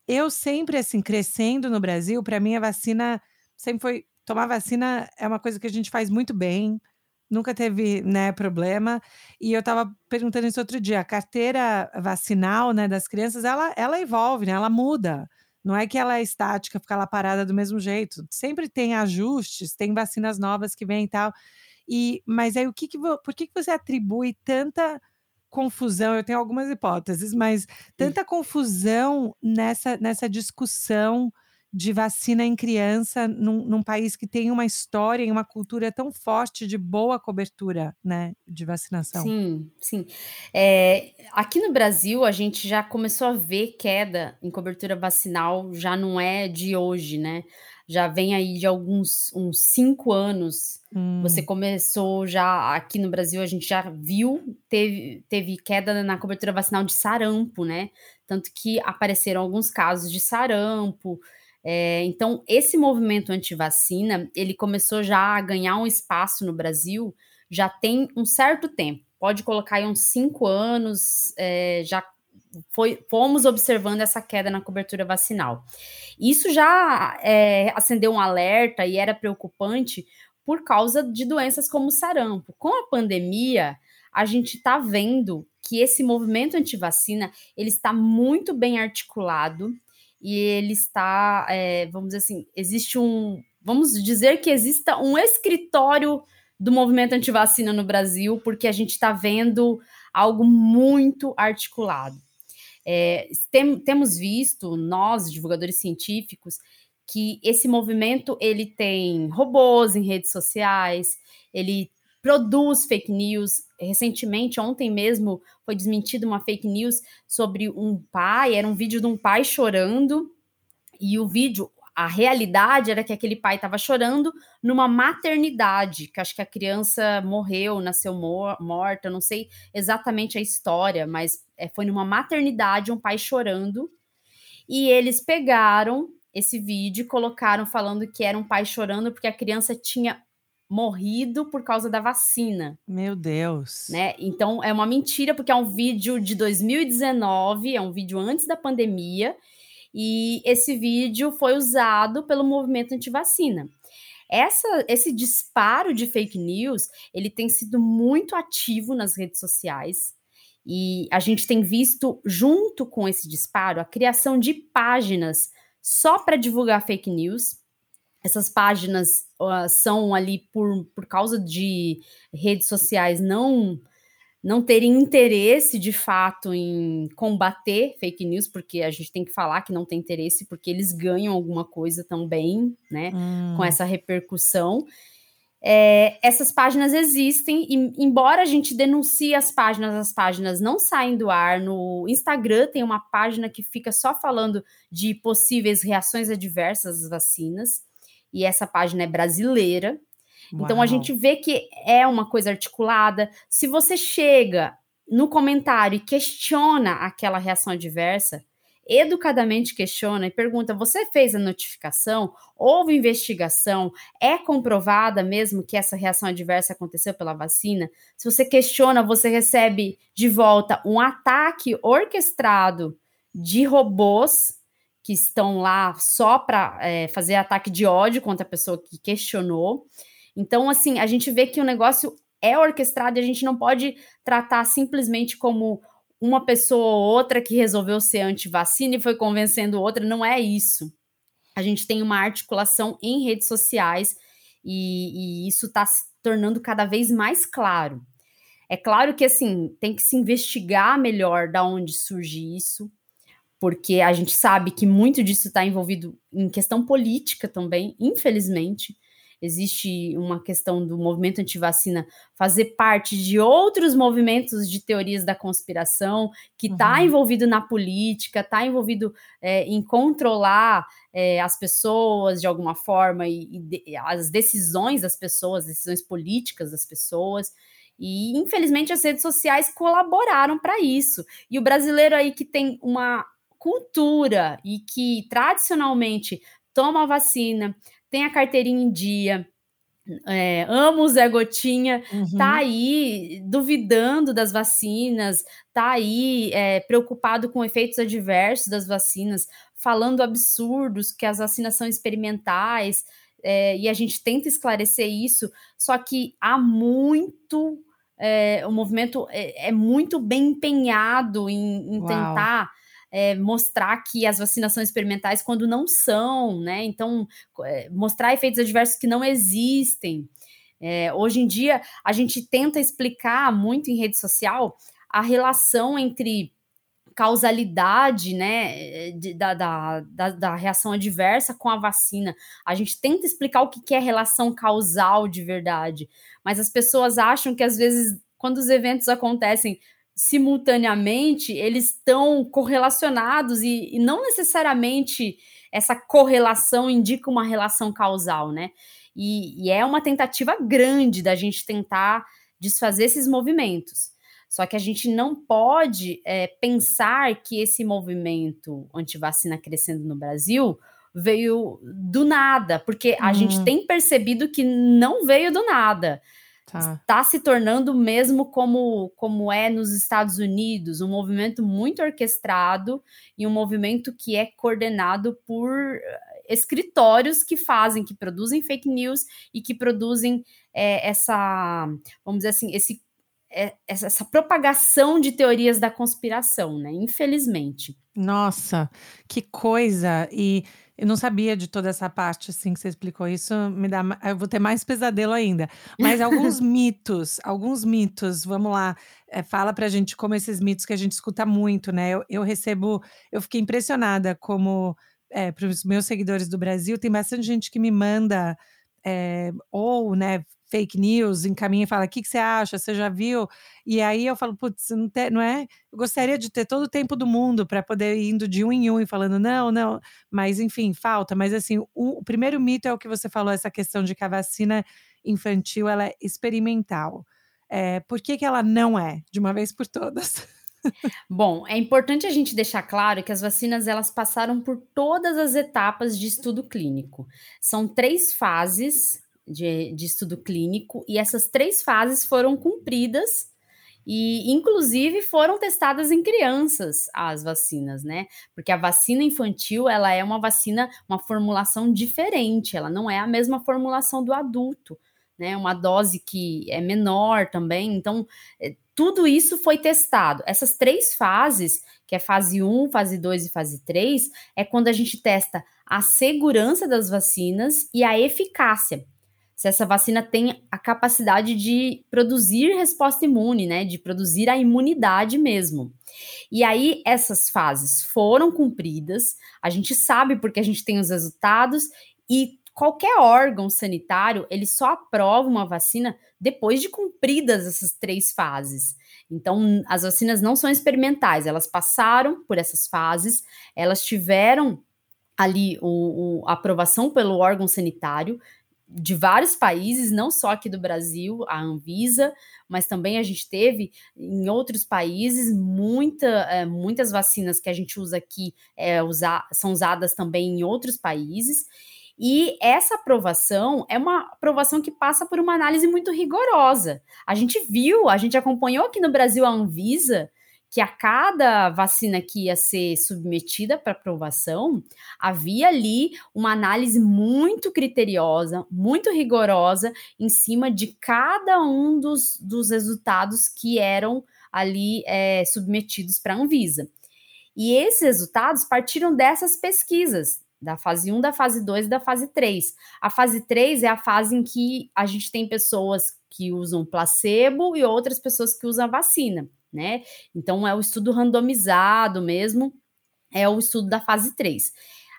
Eu sempre, assim, crescendo no Brasil, para mim a vacina sempre foi. Tomar vacina é uma coisa que a gente faz muito bem, nunca teve né, problema. E eu estava perguntando isso outro dia: a carteira vacinal né, das crianças ela, ela evolve, né, ela muda. Não é que ela é estática, fica lá parada do mesmo jeito. Sempre tem ajustes, tem vacinas novas que vêm e tal. E, mas aí o que, que por que, que você atribui tanta confusão? Eu tenho algumas hipóteses, mas tanta Sim. confusão nessa, nessa discussão de vacina em criança num, num, país que tem uma história e uma cultura tão forte de boa cobertura, né, de vacinação. Sim, sim. É, aqui no Brasil a gente já começou a ver queda em cobertura vacinal, já não é de hoje, né? já vem aí de alguns uns cinco anos. Hum. Você começou já aqui no Brasil, a gente já viu, teve, teve queda na cobertura vacinal de sarampo, né? Tanto que apareceram alguns casos de sarampo. É, então, esse movimento anti-vacina, ele começou já a ganhar um espaço no Brasil já tem um certo tempo. Pode colocar aí uns cinco anos, é, já foi, fomos observando essa queda na cobertura vacinal. Isso já é, acendeu um alerta e era preocupante por causa de doenças como o sarampo. Com a pandemia, a gente está vendo que esse movimento anti-vacina ele está muito bem articulado e ele está, é, vamos dizer assim, existe um, vamos dizer que exista um escritório do movimento anti-vacina no Brasil, porque a gente está vendo algo muito articulado. É, tem, temos visto, nós, divulgadores científicos, que esse movimento ele tem robôs em redes sociais, ele produz fake news. Recentemente, ontem mesmo, foi desmentida uma fake news sobre um pai, era um vídeo de um pai chorando, e o vídeo, a realidade era que aquele pai estava chorando numa maternidade, que acho que a criança morreu, nasceu mor morta, não sei exatamente a história, mas é, foi numa maternidade, um pai chorando, e eles pegaram esse vídeo e colocaram falando que era um pai chorando porque a criança tinha morrido por causa da vacina. Meu Deus. Né? Então é uma mentira porque é um vídeo de 2019, é um vídeo antes da pandemia, e esse vídeo foi usado pelo movimento anti-vacina. Essa, esse disparo de fake news, ele tem sido muito ativo nas redes sociais. E a gente tem visto, junto com esse disparo, a criação de páginas só para divulgar fake news. Essas páginas uh, são ali por, por causa de redes sociais não não terem interesse de fato em combater fake news, porque a gente tem que falar que não tem interesse, porque eles ganham alguma coisa também, né, hum. com essa repercussão. É, essas páginas existem, e embora a gente denuncie as páginas, as páginas não saem do ar. No Instagram tem uma página que fica só falando de possíveis reações adversas às vacinas, e essa página é brasileira, Uau. Então a gente vê que é uma coisa articulada. Se você chega no comentário e questiona aquela reação adversa, educadamente questiona e pergunta: você fez a notificação? Houve investigação? É comprovada mesmo que essa reação adversa aconteceu pela vacina? Se você questiona, você recebe de volta um ataque orquestrado de robôs que estão lá só para é, fazer ataque de ódio contra a pessoa que questionou. Então, assim, a gente vê que o negócio é orquestrado e a gente não pode tratar simplesmente como uma pessoa ou outra que resolveu ser anti-vacina e foi convencendo outra, não é isso. A gente tem uma articulação em redes sociais e, e isso está se tornando cada vez mais claro. É claro que assim tem que se investigar melhor da onde surge isso, porque a gente sabe que muito disso está envolvido em questão política também, infelizmente existe uma questão do movimento antivacina fazer parte de outros movimentos de teorias da conspiração, que está uhum. envolvido na política, está envolvido é, em controlar é, as pessoas de alguma forma e, e de, as decisões das pessoas, decisões políticas das pessoas. E infelizmente as redes sociais colaboraram para isso. E o brasileiro aí que tem uma cultura e que tradicionalmente toma a vacina, tem a carteirinha em dia, é, amo o Zé Gotinha, tá uhum. tá aí duvidando das vacinas, tá aí é, preocupado com efeitos adversos das vacinas, falando absurdos que as vacinas são experimentais, é, e a gente tenta esclarecer isso, só que há muito. É, o movimento é, é, muito bem empenhado em, em tentar é, mostrar que as vacinas são experimentais quando não são, né? Então, é, mostrar efeitos adversos que não existem. É, hoje em dia, a gente tenta explicar muito em rede social a relação entre causalidade, né, de, da, da, da, da, reação adversa com a vacina. A gente tenta explicar o que é relação causal de verdade, mas as pessoas acham que às vezes, quando os eventos acontecem simultaneamente, eles estão correlacionados e, e, não necessariamente essa correlação indica uma relação causal, né? E, e, é uma tentativa grande da gente tentar desfazer esses movimentos. Só que a gente não pode é, pensar que esse movimento anti-vacina crescendo no Brasil veio do nada, porque a gente uhum. tem percebido que não veio do nada. Tá. Está se tornando mesmo como, como é nos Estados Unidos, um movimento muito orquestrado e um movimento que é coordenado por eh, escritórios que fazem, que produzem fake news e que produzem é, essa, vamos dizer assim, esse, é, essa, essa propagação de teorias da conspiração, né? Infelizmente. Nossa, que coisa! E eu não sabia de toda essa parte, assim, que você explicou isso, me dá, eu vou ter mais pesadelo ainda. Mas alguns mitos, alguns mitos, vamos lá, é, fala pra gente como esses mitos que a gente escuta muito, né? Eu, eu recebo, eu fiquei impressionada como, é, para os meus seguidores do Brasil, tem bastante gente que me manda, é, ou, né, fake news, encaminha e fala: o que, que você acha? Você já viu? E aí eu falo: putz, não, não é? Eu gostaria de ter todo o tempo do mundo para poder ir indo de um em um e falando: não, não, mas enfim, falta. Mas assim, o, o primeiro mito é o que você falou, essa questão de que a vacina infantil ela é experimental. É, por que, que ela não é, de uma vez por todas? Bom, é importante a gente deixar claro que as vacinas elas passaram por todas as etapas de estudo clínico. São três fases de, de estudo clínico, e essas três fases foram cumpridas e, inclusive, foram testadas em crianças as vacinas, né? Porque a vacina infantil, ela é uma vacina, uma formulação diferente, ela não é a mesma formulação do adulto, né? Uma dose que é menor também, então, é, tudo isso foi testado. Essas três fases, que é fase 1, fase 2 e fase 3, é quando a gente testa a segurança das vacinas e a eficácia se essa vacina tem a capacidade de produzir resposta imune, né? De produzir a imunidade mesmo. E aí, essas fases foram cumpridas, a gente sabe porque a gente tem os resultados, e qualquer órgão sanitário ele só aprova uma vacina depois de cumpridas essas três fases. Então, as vacinas não são experimentais, elas passaram por essas fases, elas tiveram ali o, o, a aprovação pelo órgão sanitário, de vários países, não só aqui do Brasil, a Anvisa, mas também a gente teve em outros países muita, é, muitas vacinas que a gente usa aqui é, são usadas também em outros países. E essa aprovação é uma aprovação que passa por uma análise muito rigorosa. A gente viu, a gente acompanhou aqui no Brasil a Anvisa que a cada vacina que ia ser submetida para aprovação, havia ali uma análise muito criteriosa, muito rigorosa em cima de cada um dos, dos resultados que eram ali é, submetidos para a Anvisa. E esses resultados partiram dessas pesquisas, da fase 1, da fase 2 e da fase 3. A fase 3 é a fase em que a gente tem pessoas que usam placebo e outras pessoas que usam vacina, né? Então é o estudo randomizado mesmo, é o estudo da fase 3.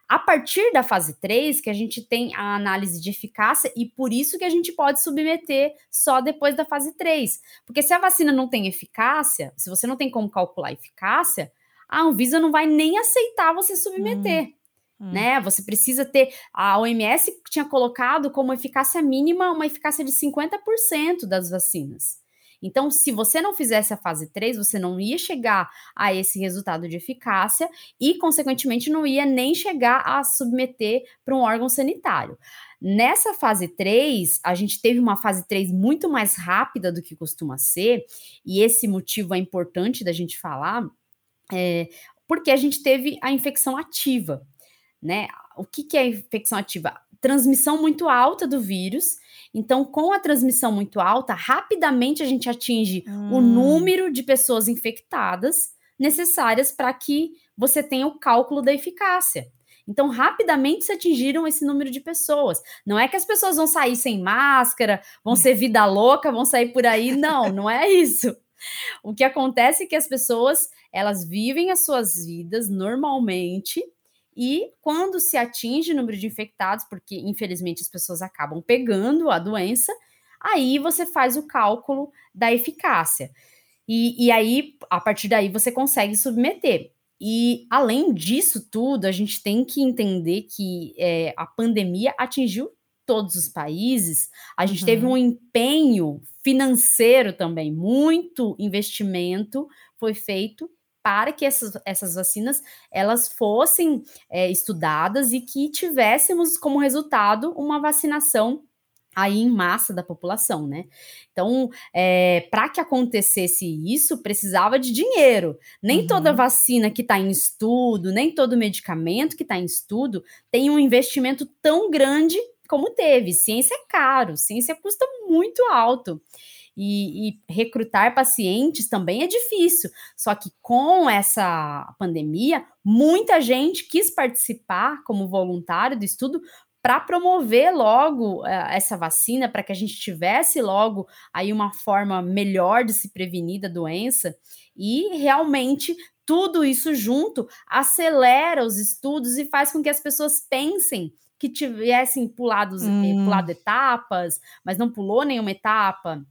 A partir da fase 3, que a gente tem a análise de eficácia, e por isso que a gente pode submeter só depois da fase 3. Porque se a vacina não tem eficácia, se você não tem como calcular a eficácia, a Anvisa não vai nem aceitar você submeter. Hum. Hum. Né? Você precisa ter. A OMS tinha colocado como eficácia mínima uma eficácia de 50% das vacinas. Então, se você não fizesse a fase 3, você não ia chegar a esse resultado de eficácia e, consequentemente, não ia nem chegar a submeter para um órgão sanitário. Nessa fase 3, a gente teve uma fase 3 muito mais rápida do que costuma ser, e esse motivo é importante da gente falar, é, porque a gente teve a infecção ativa né? O que, que é infecção ativa? Transmissão muito alta do vírus. Então, com a transmissão muito alta, rapidamente a gente atinge hum. o número de pessoas infectadas necessárias para que você tenha o cálculo da eficácia. Então, rapidamente se atingiram esse número de pessoas. Não é que as pessoas vão sair sem máscara, vão ser vida louca, vão sair por aí. Não, não é isso. O que acontece é que as pessoas, elas vivem as suas vidas normalmente, e quando se atinge o número de infectados, porque infelizmente as pessoas acabam pegando a doença, aí você faz o cálculo da eficácia. E, e aí, a partir daí, você consegue submeter. E além disso tudo, a gente tem que entender que é, a pandemia atingiu todos os países, a gente uhum. teve um empenho financeiro também, muito investimento foi feito para que essas, essas vacinas elas fossem é, estudadas e que tivéssemos como resultado uma vacinação aí em massa da população, né? Então, é, para que acontecesse isso, precisava de dinheiro. Nem uhum. toda vacina que está em estudo, nem todo medicamento que está em estudo tem um investimento tão grande como teve. Ciência é caro, ciência custa muito alto e, e, recrutar pacientes também é difícil. Só que com essa pandemia, muita gente quis participar como voluntário do estudo para promover logo uh, essa vacina, para que a gente tivesse logo aí uma forma melhor de se prevenir da doença. E realmente tudo isso junto acelera os estudos e faz com que as pessoas pensem que tivessem pulado, hum. pulado etapas, mas não pulou nenhuma etapa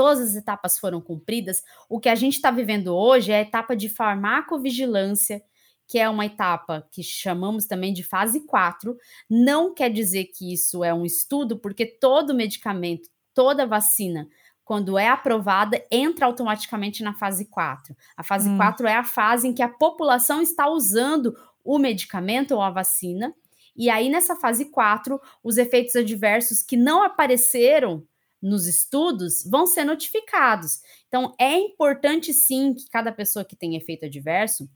todas as etapas foram cumpridas, o que a gente está vivendo hoje é a etapa de farmacovigilância, que é uma etapa que chamamos também de fase 4. Não quer dizer que isso é um estudo, porque todo medicamento, toda vacina, quando é aprovada, entra automaticamente na fase 4. A fase hum. 4 é a fase em que a população está usando o medicamento ou a vacina. E aí, nessa fase 4, os efeitos adversos que não apareceram nos estudos vão ser notificados. Então, é importante sim que cada pessoa que tem efeito adverso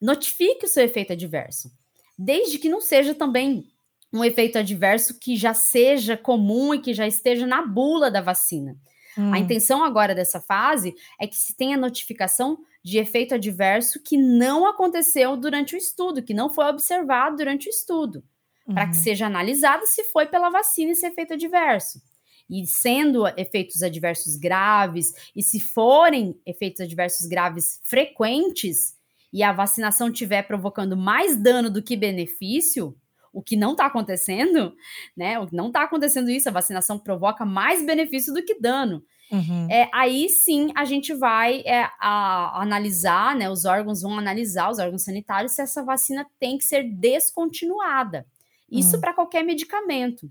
notifique o seu efeito adverso, desde que não seja também um efeito adverso que já seja comum e que já esteja na bula da vacina. Hum. A intenção agora dessa fase é que se tenha notificação de efeito adverso que não aconteceu durante o estudo, que não foi observado durante o estudo, uhum. para que seja analisado se foi pela vacina esse efeito adverso e sendo efeitos adversos graves, e se forem efeitos adversos graves frequentes, e a vacinação estiver provocando mais dano do que benefício, o que não está acontecendo, né? O que não está acontecendo isso, a vacinação provoca mais benefício do que dano. Uhum. É, aí sim a gente vai é, a, a analisar, né? Os órgãos vão analisar, os órgãos sanitários, se essa vacina tem que ser descontinuada. Isso uhum. para qualquer medicamento.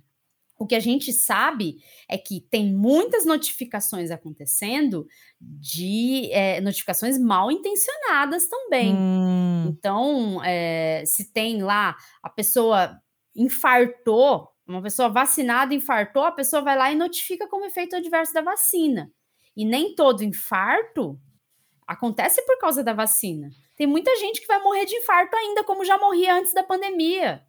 O que a gente sabe é que tem muitas notificações acontecendo de é, notificações mal intencionadas também. Hum. Então, é, se tem lá a pessoa infartou, uma pessoa vacinada infartou, a pessoa vai lá e notifica como efeito adverso da vacina. E nem todo infarto acontece por causa da vacina. Tem muita gente que vai morrer de infarto ainda, como já morria antes da pandemia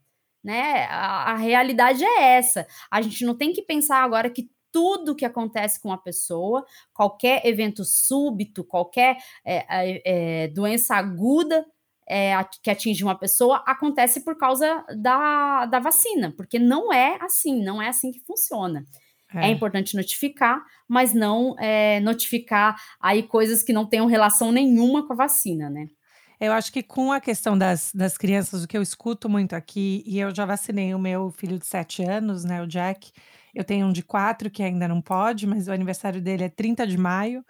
né? A, a realidade é essa. A gente não tem que pensar agora que tudo que acontece com a pessoa, qualquer evento súbito, qualquer é, é, doença aguda é, que atinge uma pessoa acontece por causa da, da vacina, porque não é assim, não é assim que funciona. É. é importante notificar, mas não é, notificar aí coisas que não tenham relação nenhuma com a vacina, né? Eu acho que com a questão das, das crianças, o que eu escuto muito aqui, e eu já vacinei o meu filho de 7 anos, né, o Jack. Eu tenho um de 4 que ainda não pode, mas o aniversário dele é 30 de maio,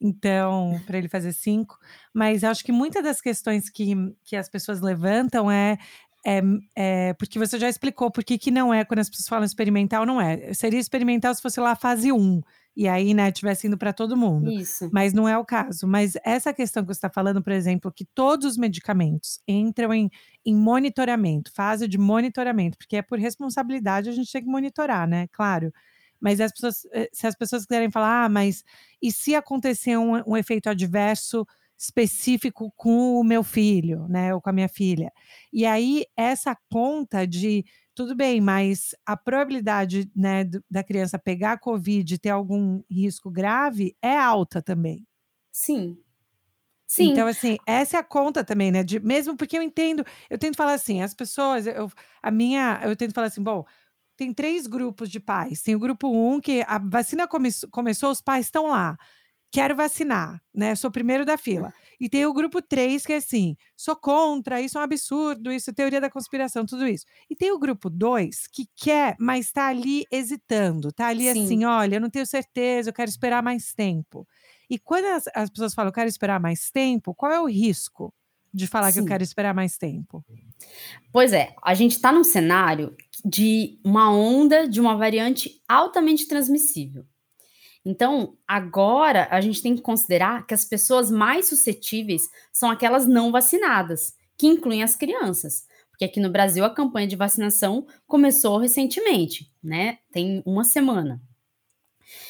então, para ele fazer 5. Mas eu acho que muitas das questões que, que as pessoas levantam é é, é, porque você já explicou por que, não é quando as pessoas falam experimental, não é. Seria experimental se fosse lá a fase 1 e aí, né, tivesse indo para todo mundo. Isso. Mas não é o caso. Mas essa questão que você está falando, por exemplo, que todos os medicamentos entram em, em monitoramento, fase de monitoramento, porque é por responsabilidade a gente tem que monitorar, né? Claro. Mas as pessoas, eh, se as pessoas quiserem falar, ah, mas e se acontecer um, um efeito adverso específico com o meu filho, né, ou com a minha filha? E aí, essa conta de tudo bem, mas a probabilidade, né, da criança pegar a Covid e ter algum risco grave é alta também. Sim. Sim. Então, assim, essa é a conta também, né? De, mesmo porque eu entendo, eu tento falar assim, as pessoas, eu, a minha, eu tento falar assim, bom, tem três grupos de pais. Tem o grupo um, que a vacina come, começou, os pais estão lá quero vacinar, né? Sou primeiro da fila. E tem o grupo 3, que é assim, sou contra, isso é um absurdo, isso é teoria da conspiração, tudo isso. E tem o grupo 2, que quer, mas está ali hesitando, está ali Sim. assim, olha, eu não tenho certeza, eu quero esperar mais tempo. E quando as, as pessoas falam, eu quero esperar mais tempo, qual é o risco de falar Sim. que eu quero esperar mais tempo? Pois é, a gente está num cenário de uma onda de uma variante altamente transmissível. Então, agora a gente tem que considerar que as pessoas mais suscetíveis são aquelas não vacinadas, que incluem as crianças. Porque aqui no Brasil a campanha de vacinação começou recentemente, né? Tem uma semana.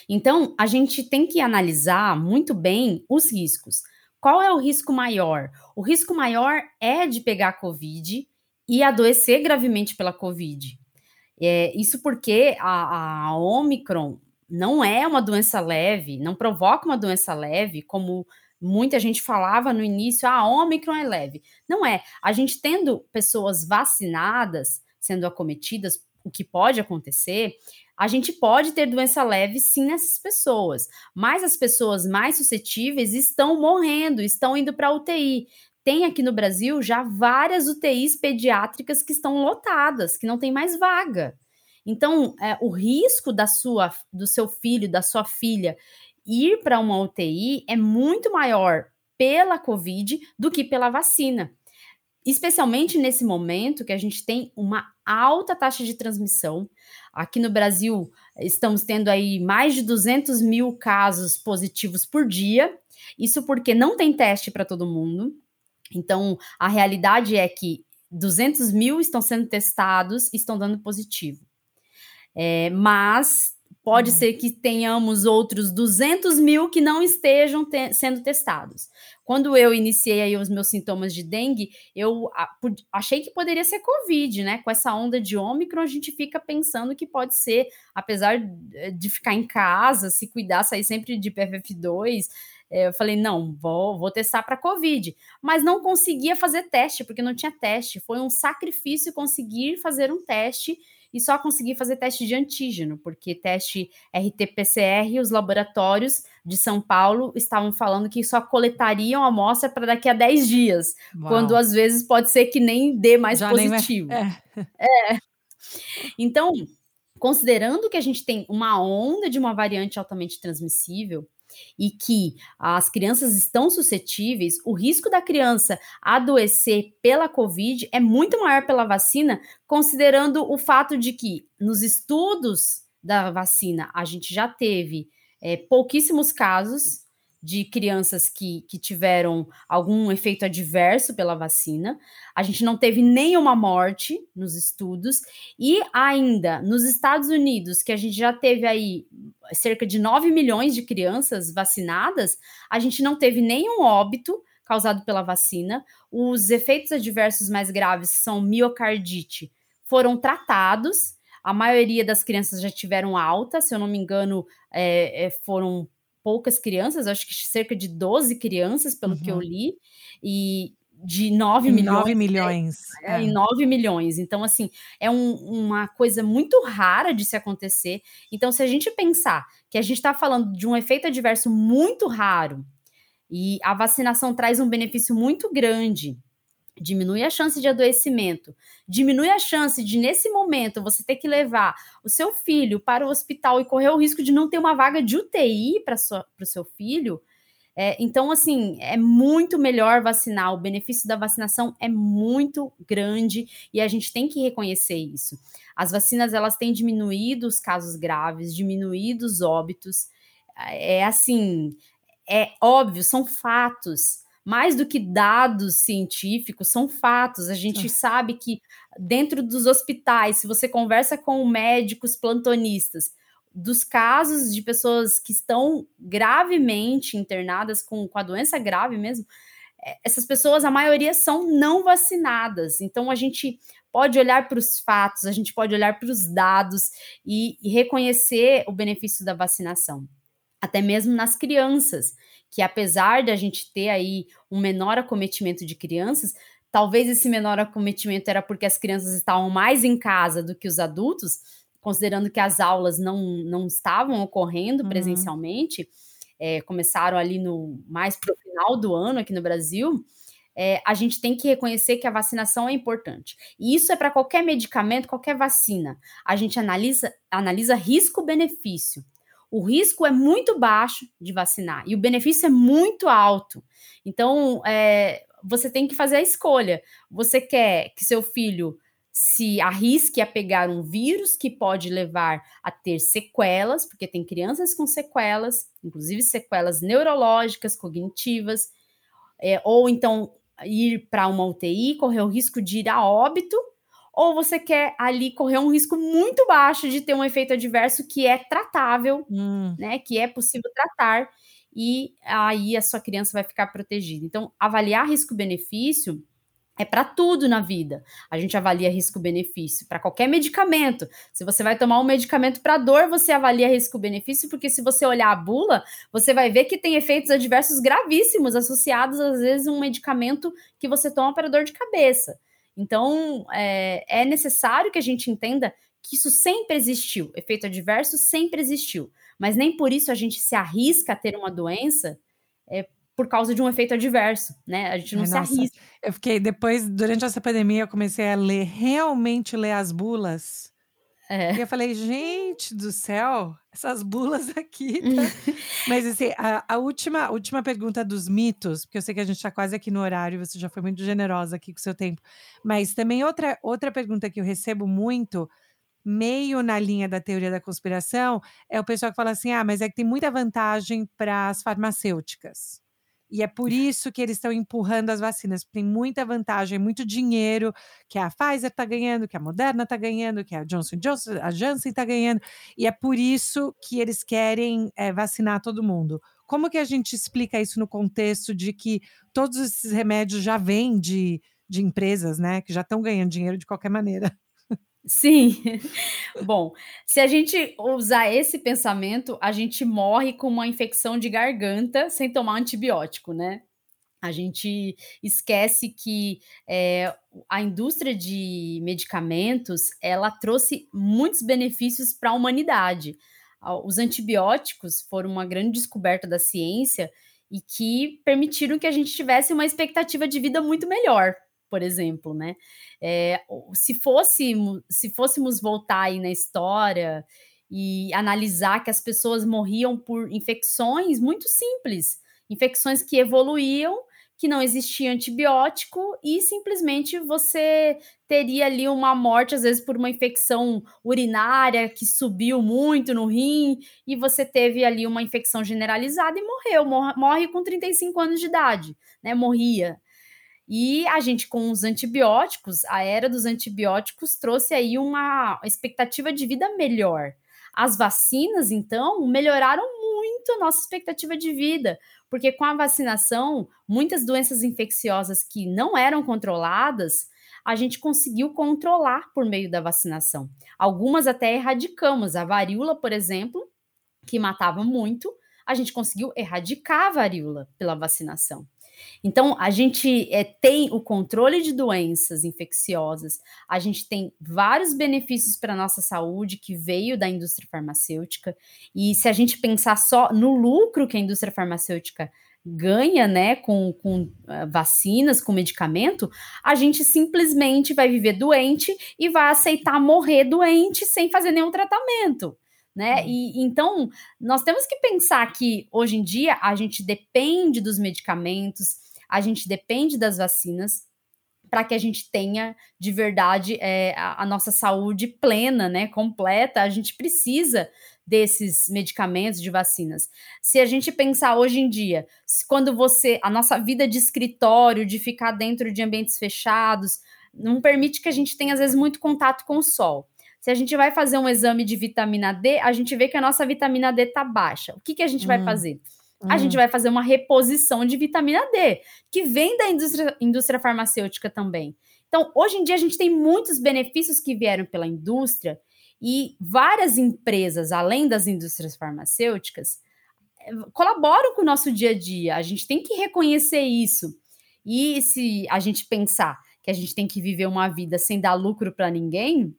Então, a gente tem que analisar muito bem os riscos. Qual é o risco maior? O risco maior é de pegar a Covid e adoecer gravemente pela Covid. É, isso porque a, a Omicron não é uma doença leve, não provoca uma doença leve, como muita gente falava no início, ah, Ômicron é leve. Não é. A gente tendo pessoas vacinadas sendo acometidas, o que pode acontecer, a gente pode ter doença leve sim nessas pessoas, mas as pessoas mais suscetíveis estão morrendo, estão indo para UTI. Tem aqui no Brasil já várias UTIs pediátricas que estão lotadas, que não tem mais vaga. Então, é, o risco da sua, do seu filho, da sua filha ir para uma UTI é muito maior pela Covid do que pela vacina. Especialmente nesse momento que a gente tem uma alta taxa de transmissão. Aqui no Brasil, estamos tendo aí mais de 200 mil casos positivos por dia. Isso porque não tem teste para todo mundo. Então, a realidade é que 200 mil estão sendo testados e estão dando positivo. É, mas pode uhum. ser que tenhamos outros 200 mil que não estejam te sendo testados. Quando eu iniciei aí os meus sintomas de dengue, eu achei que poderia ser Covid, né? Com essa onda de Ômicron, a gente fica pensando que pode ser, apesar de ficar em casa, se cuidar, sair sempre de PFF2, é, eu falei, não, vou, vou testar para Covid. Mas não conseguia fazer teste, porque não tinha teste. Foi um sacrifício conseguir fazer um teste e só consegui fazer teste de antígeno, porque teste RT-PCR, os laboratórios de São Paulo estavam falando que só coletariam a amostra para daqui a 10 dias, Uau. quando às vezes pode ser que nem dê mais Já positivo. É. é. Então, considerando que a gente tem uma onda de uma variante altamente transmissível, e que as crianças estão suscetíveis, o risco da criança adoecer pela Covid é muito maior pela vacina, considerando o fato de que nos estudos da vacina a gente já teve é, pouquíssimos casos de crianças que, que tiveram algum efeito adverso pela vacina. A gente não teve nenhuma morte nos estudos. E ainda, nos Estados Unidos, que a gente já teve aí cerca de 9 milhões de crianças vacinadas, a gente não teve nenhum óbito causado pela vacina. Os efeitos adversos mais graves, que são miocardite, foram tratados a maioria das crianças já tiveram alta, se eu não me engano, é, é, foram poucas crianças, acho que cerca de 12 crianças, pelo uhum. que eu uhum. li, e de 9 milhões. 9 milhões. Né, é, Em 9 milhões. Então, assim, é um, uma coisa muito rara de se acontecer. Então, se a gente pensar que a gente está falando de um efeito adverso muito raro e a vacinação traz um benefício muito grande diminui a chance de adoecimento, diminui a chance de, nesse momento, você ter que levar o seu filho para o hospital e correr o risco de não ter uma vaga de UTI para o seu filho. É, então, assim, é muito melhor vacinar. O benefício da vacinação é muito grande e a gente tem que reconhecer isso. As vacinas, elas têm diminuído os casos graves, diminuído os óbitos. É assim, é óbvio, são fatos mais do que dados científicos, são fatos. A gente sabe que dentro dos hospitais, se você conversa com médicos plantonistas, dos casos de pessoas que estão gravemente internadas com, com a doença grave mesmo, é, essas pessoas, a maioria são não vacinadas. Então, a gente pode olhar para os fatos, a gente pode olhar para os dados e, e reconhecer o benefício da vacinação, até mesmo nas crianças que apesar de a gente ter aí um menor acometimento de crianças, talvez esse menor acometimento era porque as crianças estavam mais em casa do que os adultos, considerando que as aulas não, não estavam ocorrendo uhum. presencialmente, é, começaram ali no mais para o final do ano aqui no Brasil. É, a gente tem que reconhecer que a vacinação é importante. E isso é para qualquer medicamento, qualquer vacina. A gente analisa, analisa risco-benefício o risco é muito baixo de vacinar e o benefício é muito alto. Então, é, você tem que fazer a escolha. Você quer que seu filho se arrisque a pegar um vírus que pode levar a ter sequelas, porque tem crianças com sequelas, inclusive sequelas neurológicas, cognitivas, é, ou então ir para uma UTI, correr o risco de ir a óbito ou você quer ali correr um risco muito baixo de ter um efeito adverso que é tratável, hum. né? Que é possível tratar e aí a sua criança vai ficar protegida. Então, avaliar risco-benefício é para tudo na vida. A gente avalia risco-benefício para qualquer medicamento. Se você vai tomar um medicamento para dor, você avalia risco-benefício, porque se você olhar a bula, você vai ver que tem efeitos adversos gravíssimos associados, às vezes, a um medicamento que você toma para dor de cabeça. Então, é, é necessário que a gente entenda que isso sempre existiu, efeito adverso sempre existiu, mas nem por isso a gente se arrisca a ter uma doença é, por causa de um efeito adverso, né? A gente não Ai, se nossa, arrisca. Eu fiquei, depois, durante essa pandemia, eu comecei a ler, realmente ler as bulas é. E eu falei, gente do céu, essas bulas aqui. Tá? Mas assim, a, a, última, última pergunta dos mitos, porque eu sei que a gente está quase aqui no horário, você já foi muito generosa aqui com o seu tempo. Mas também outra, outra pergunta que eu recebo muito, meio na linha da teoria da conspiração, é o pessoal que fala assim: ah, mas é que tem muita vantagem para as farmacêuticas. E é por isso que eles estão empurrando as vacinas, tem muita vantagem, muito dinheiro que a Pfizer está ganhando, que a Moderna está ganhando, que a Johnson Johnson, a Janssen está ganhando. E é por isso que eles querem é, vacinar todo mundo. Como que a gente explica isso no contexto de que todos esses remédios já vêm de, de empresas, né, que já estão ganhando dinheiro de qualquer maneira? Sim. Bom, se a gente usar esse pensamento, a gente morre com uma infecção de garganta sem tomar antibiótico, né? A gente esquece que é, a indústria de medicamentos ela trouxe muitos benefícios para a humanidade. Os antibióticos foram uma grande descoberta da ciência e que permitiram que a gente tivesse uma expectativa de vida muito melhor por exemplo, né? É, se, fôssemos, se fôssemos voltar aí na história e analisar que as pessoas morriam por infecções muito simples, infecções que evoluíam, que não existia antibiótico e simplesmente você teria ali uma morte, às vezes por uma infecção urinária que subiu muito no rim e você teve ali uma infecção generalizada e morreu, morre com 35 anos de idade, né? Morria. E a gente, com os antibióticos, a era dos antibióticos trouxe aí uma expectativa de vida melhor. As vacinas, então, melhoraram muito a nossa expectativa de vida, porque com a vacinação, muitas doenças infecciosas que não eram controladas, a gente conseguiu controlar por meio da vacinação. Algumas até erradicamos. A varíola, por exemplo, que matava muito, a gente conseguiu erradicar a varíola pela vacinação. Então, a gente é, tem o controle de doenças infecciosas, a gente tem vários benefícios para a nossa saúde que veio da indústria farmacêutica, e se a gente pensar só no lucro que a indústria farmacêutica ganha, né, com, com uh, vacinas, com medicamento, a gente simplesmente vai viver doente e vai aceitar morrer doente sem fazer nenhum tratamento né? Uhum. E então nós temos que pensar que hoje em dia a gente depende dos medicamentos, a gente depende das vacinas para que a gente tenha de verdade é, a, a, nossa saúde plena, né, completa. A gente precisa desses medicamentos, de vacinas. Se a gente pensar hoje em dia, quando você, a nossa vida de escritório, de ficar dentro de ambientes fechados, não permite que a gente tenha às vezes muito contato com o sol. Se a gente vai fazer um exame de vitamina D, a gente vê que a nossa vitamina D está baixa. O que, que a gente hum. vai fazer? Hum. A gente vai fazer uma reposição de vitamina D, que vem da indústria, indústria farmacêutica também. Então, hoje em dia, a gente tem muitos benefícios que vieram pela indústria e várias empresas, além das indústrias farmacêuticas, eh, colaboram com o nosso dia a dia. A gente tem que reconhecer isso. E se a gente pensar que a gente tem que viver uma vida sem dar lucro para ninguém,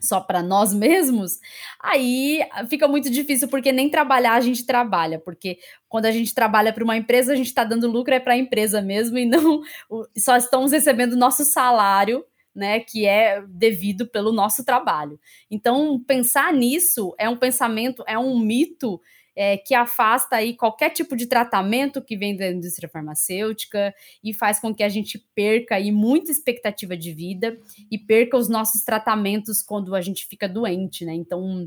só para nós mesmos, aí fica muito difícil, porque nem trabalhar a gente trabalha, porque quando a gente trabalha para uma empresa, a gente está dando lucro é para a empresa mesmo e não só estamos recebendo nosso salário, né, que é devido pelo nosso trabalho. Então, pensar nisso é um pensamento, é um mito é, que afasta aí qualquer tipo de tratamento que vem da indústria farmacêutica e faz com que a gente perca aí muita expectativa de vida e perca os nossos tratamentos quando a gente fica doente, né? Então,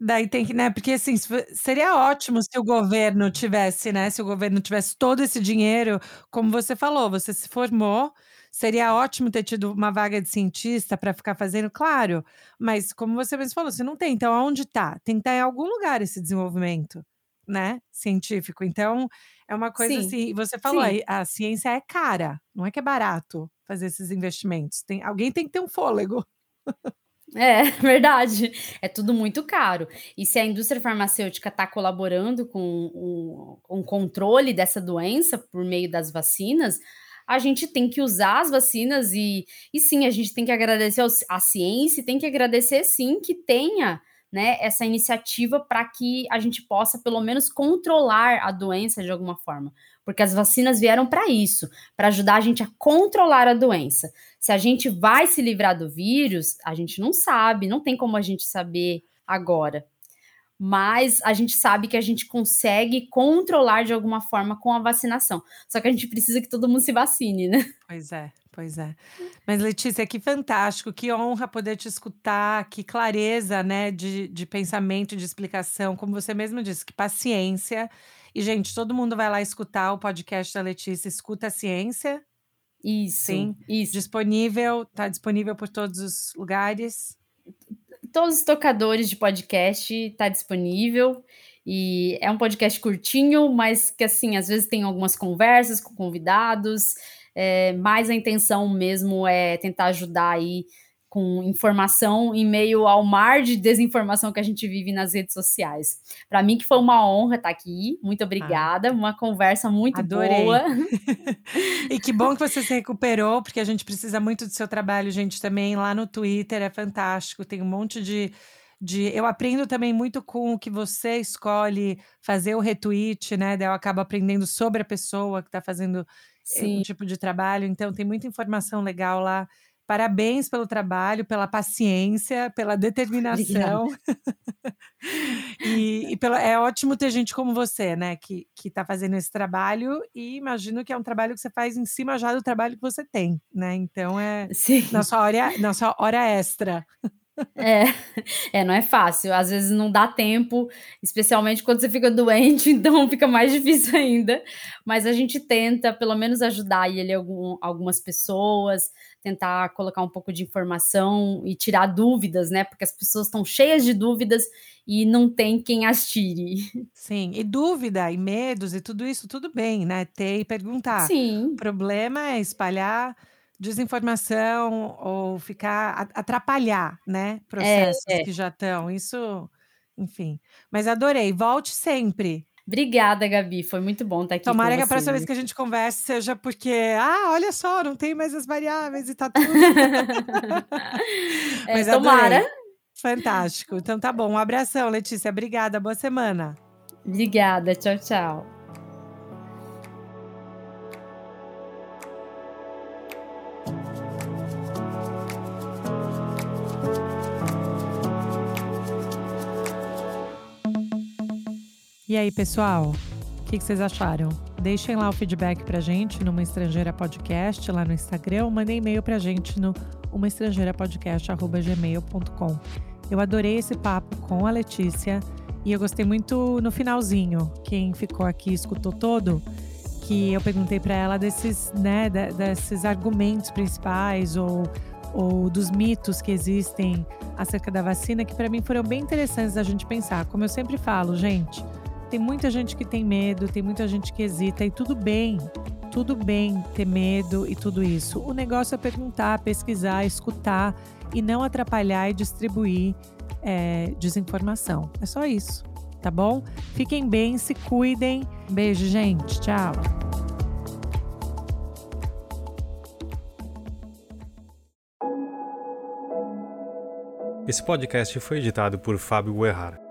Daí tem que, né? Porque assim, seria ótimo se o governo tivesse, né? Se o governo tivesse todo esse dinheiro, como você falou, você se formou, Seria ótimo ter tido uma vaga de cientista para ficar fazendo, claro, mas como você mesmo falou, você não tem. Então, aonde está? Tem que estar tá em algum lugar esse desenvolvimento, né? Científico. Então, é uma coisa sim, assim. Você falou, aí, a ciência é cara, não é que é barato fazer esses investimentos. Tem, alguém tem que ter um fôlego. É, verdade. É tudo muito caro. E se a indústria farmacêutica está colaborando com o, um controle dessa doença por meio das vacinas, a gente tem que usar as vacinas e, e sim, a gente tem que agradecer a ciência, tem que agradecer sim que tenha né, essa iniciativa para que a gente possa pelo menos controlar a doença de alguma forma, porque as vacinas vieram para isso, para ajudar a gente a controlar a doença. Se a gente vai se livrar do vírus, a gente não sabe, não tem como a gente saber agora mas a gente sabe que a gente consegue controlar de alguma forma com a vacinação. Só que a gente precisa que todo mundo se vacine, né? Pois é, pois é. Mas, Letícia, que fantástico, que honra poder te escutar, que clareza, né, de, de pensamento, de explicação, como você mesmo disse, que paciência. E, gente, todo mundo vai lá escutar o podcast da Letícia, escuta a ciência. Isso, Sim, isso. Disponível, tá disponível por todos os lugares todos os tocadores de podcast está disponível. E é um podcast curtinho, mas que assim, às vezes tem algumas conversas com convidados. É, mas a intenção mesmo é tentar ajudar aí com informação em meio ao mar de desinformação que a gente vive nas redes sociais. Para mim que foi uma honra estar aqui, muito obrigada, ah, uma conversa muito adorei. boa. e que bom que você se recuperou, porque a gente precisa muito do seu trabalho, gente, também lá no Twitter é fantástico, tem um monte de de eu aprendo também muito com o que você escolhe fazer o retweet, né? Eu acabo aprendendo sobre a pessoa que está fazendo Sim. um tipo de trabalho, então tem muita informação legal lá. Parabéns pelo trabalho, pela paciência, pela determinação. e, e pela, é ótimo ter gente como você, né, que está fazendo esse trabalho e imagino que é um trabalho que você faz em cima já do trabalho que você tem, né? Então é Sim. nossa hora, nossa hora extra. É, é, não é fácil. Às vezes não dá tempo, especialmente quando você fica doente, então fica mais difícil ainda. Mas a gente tenta, pelo menos, ajudar ele algum, algumas pessoas, tentar colocar um pouco de informação e tirar dúvidas, né? Porque as pessoas estão cheias de dúvidas e não tem quem as tire. Sim, e dúvida e medos e tudo isso, tudo bem, né? Ter e perguntar. Sim. O problema é espalhar desinformação ou ficar atrapalhar, né, processos é, é. que já estão. Isso, enfim. Mas adorei. Volte sempre. Obrigada, Gabi. Foi muito bom estar aqui Tomara que a próxima vez que a gente converse seja porque, ah, olha só, não tem mais as variáveis e tá tudo. é, Mas tomara. Adorei. Fantástico. Então tá bom. Um abração, Letícia. Obrigada. Boa semana. Obrigada. Tchau, tchau. E aí, pessoal? O que, vocês acharam? Deixem lá o feedback pra gente no Uma Estrangeira Podcast, lá no Instagram, mandem e-mail pra gente no umaestrangeirapodcast.gmail.com. Eu adorei esse papo com a Letícia e eu gostei muito no finalzinho. Quem ficou aqui escutou todo, que eu perguntei para ela desses, né, desses argumentos principais ou, ou dos mitos que existem acerca da vacina, que para mim foram bem interessantes da gente pensar. Como eu sempre falo, gente, tem muita gente que tem medo, tem muita gente que hesita e tudo bem. Tudo bem ter medo e tudo isso. O negócio é perguntar, pesquisar, escutar e não atrapalhar e distribuir é, desinformação. É só isso, tá bom? Fiquem bem, se cuidem. Beijo, gente. Tchau. Esse podcast foi editado por Fábio Guerrara.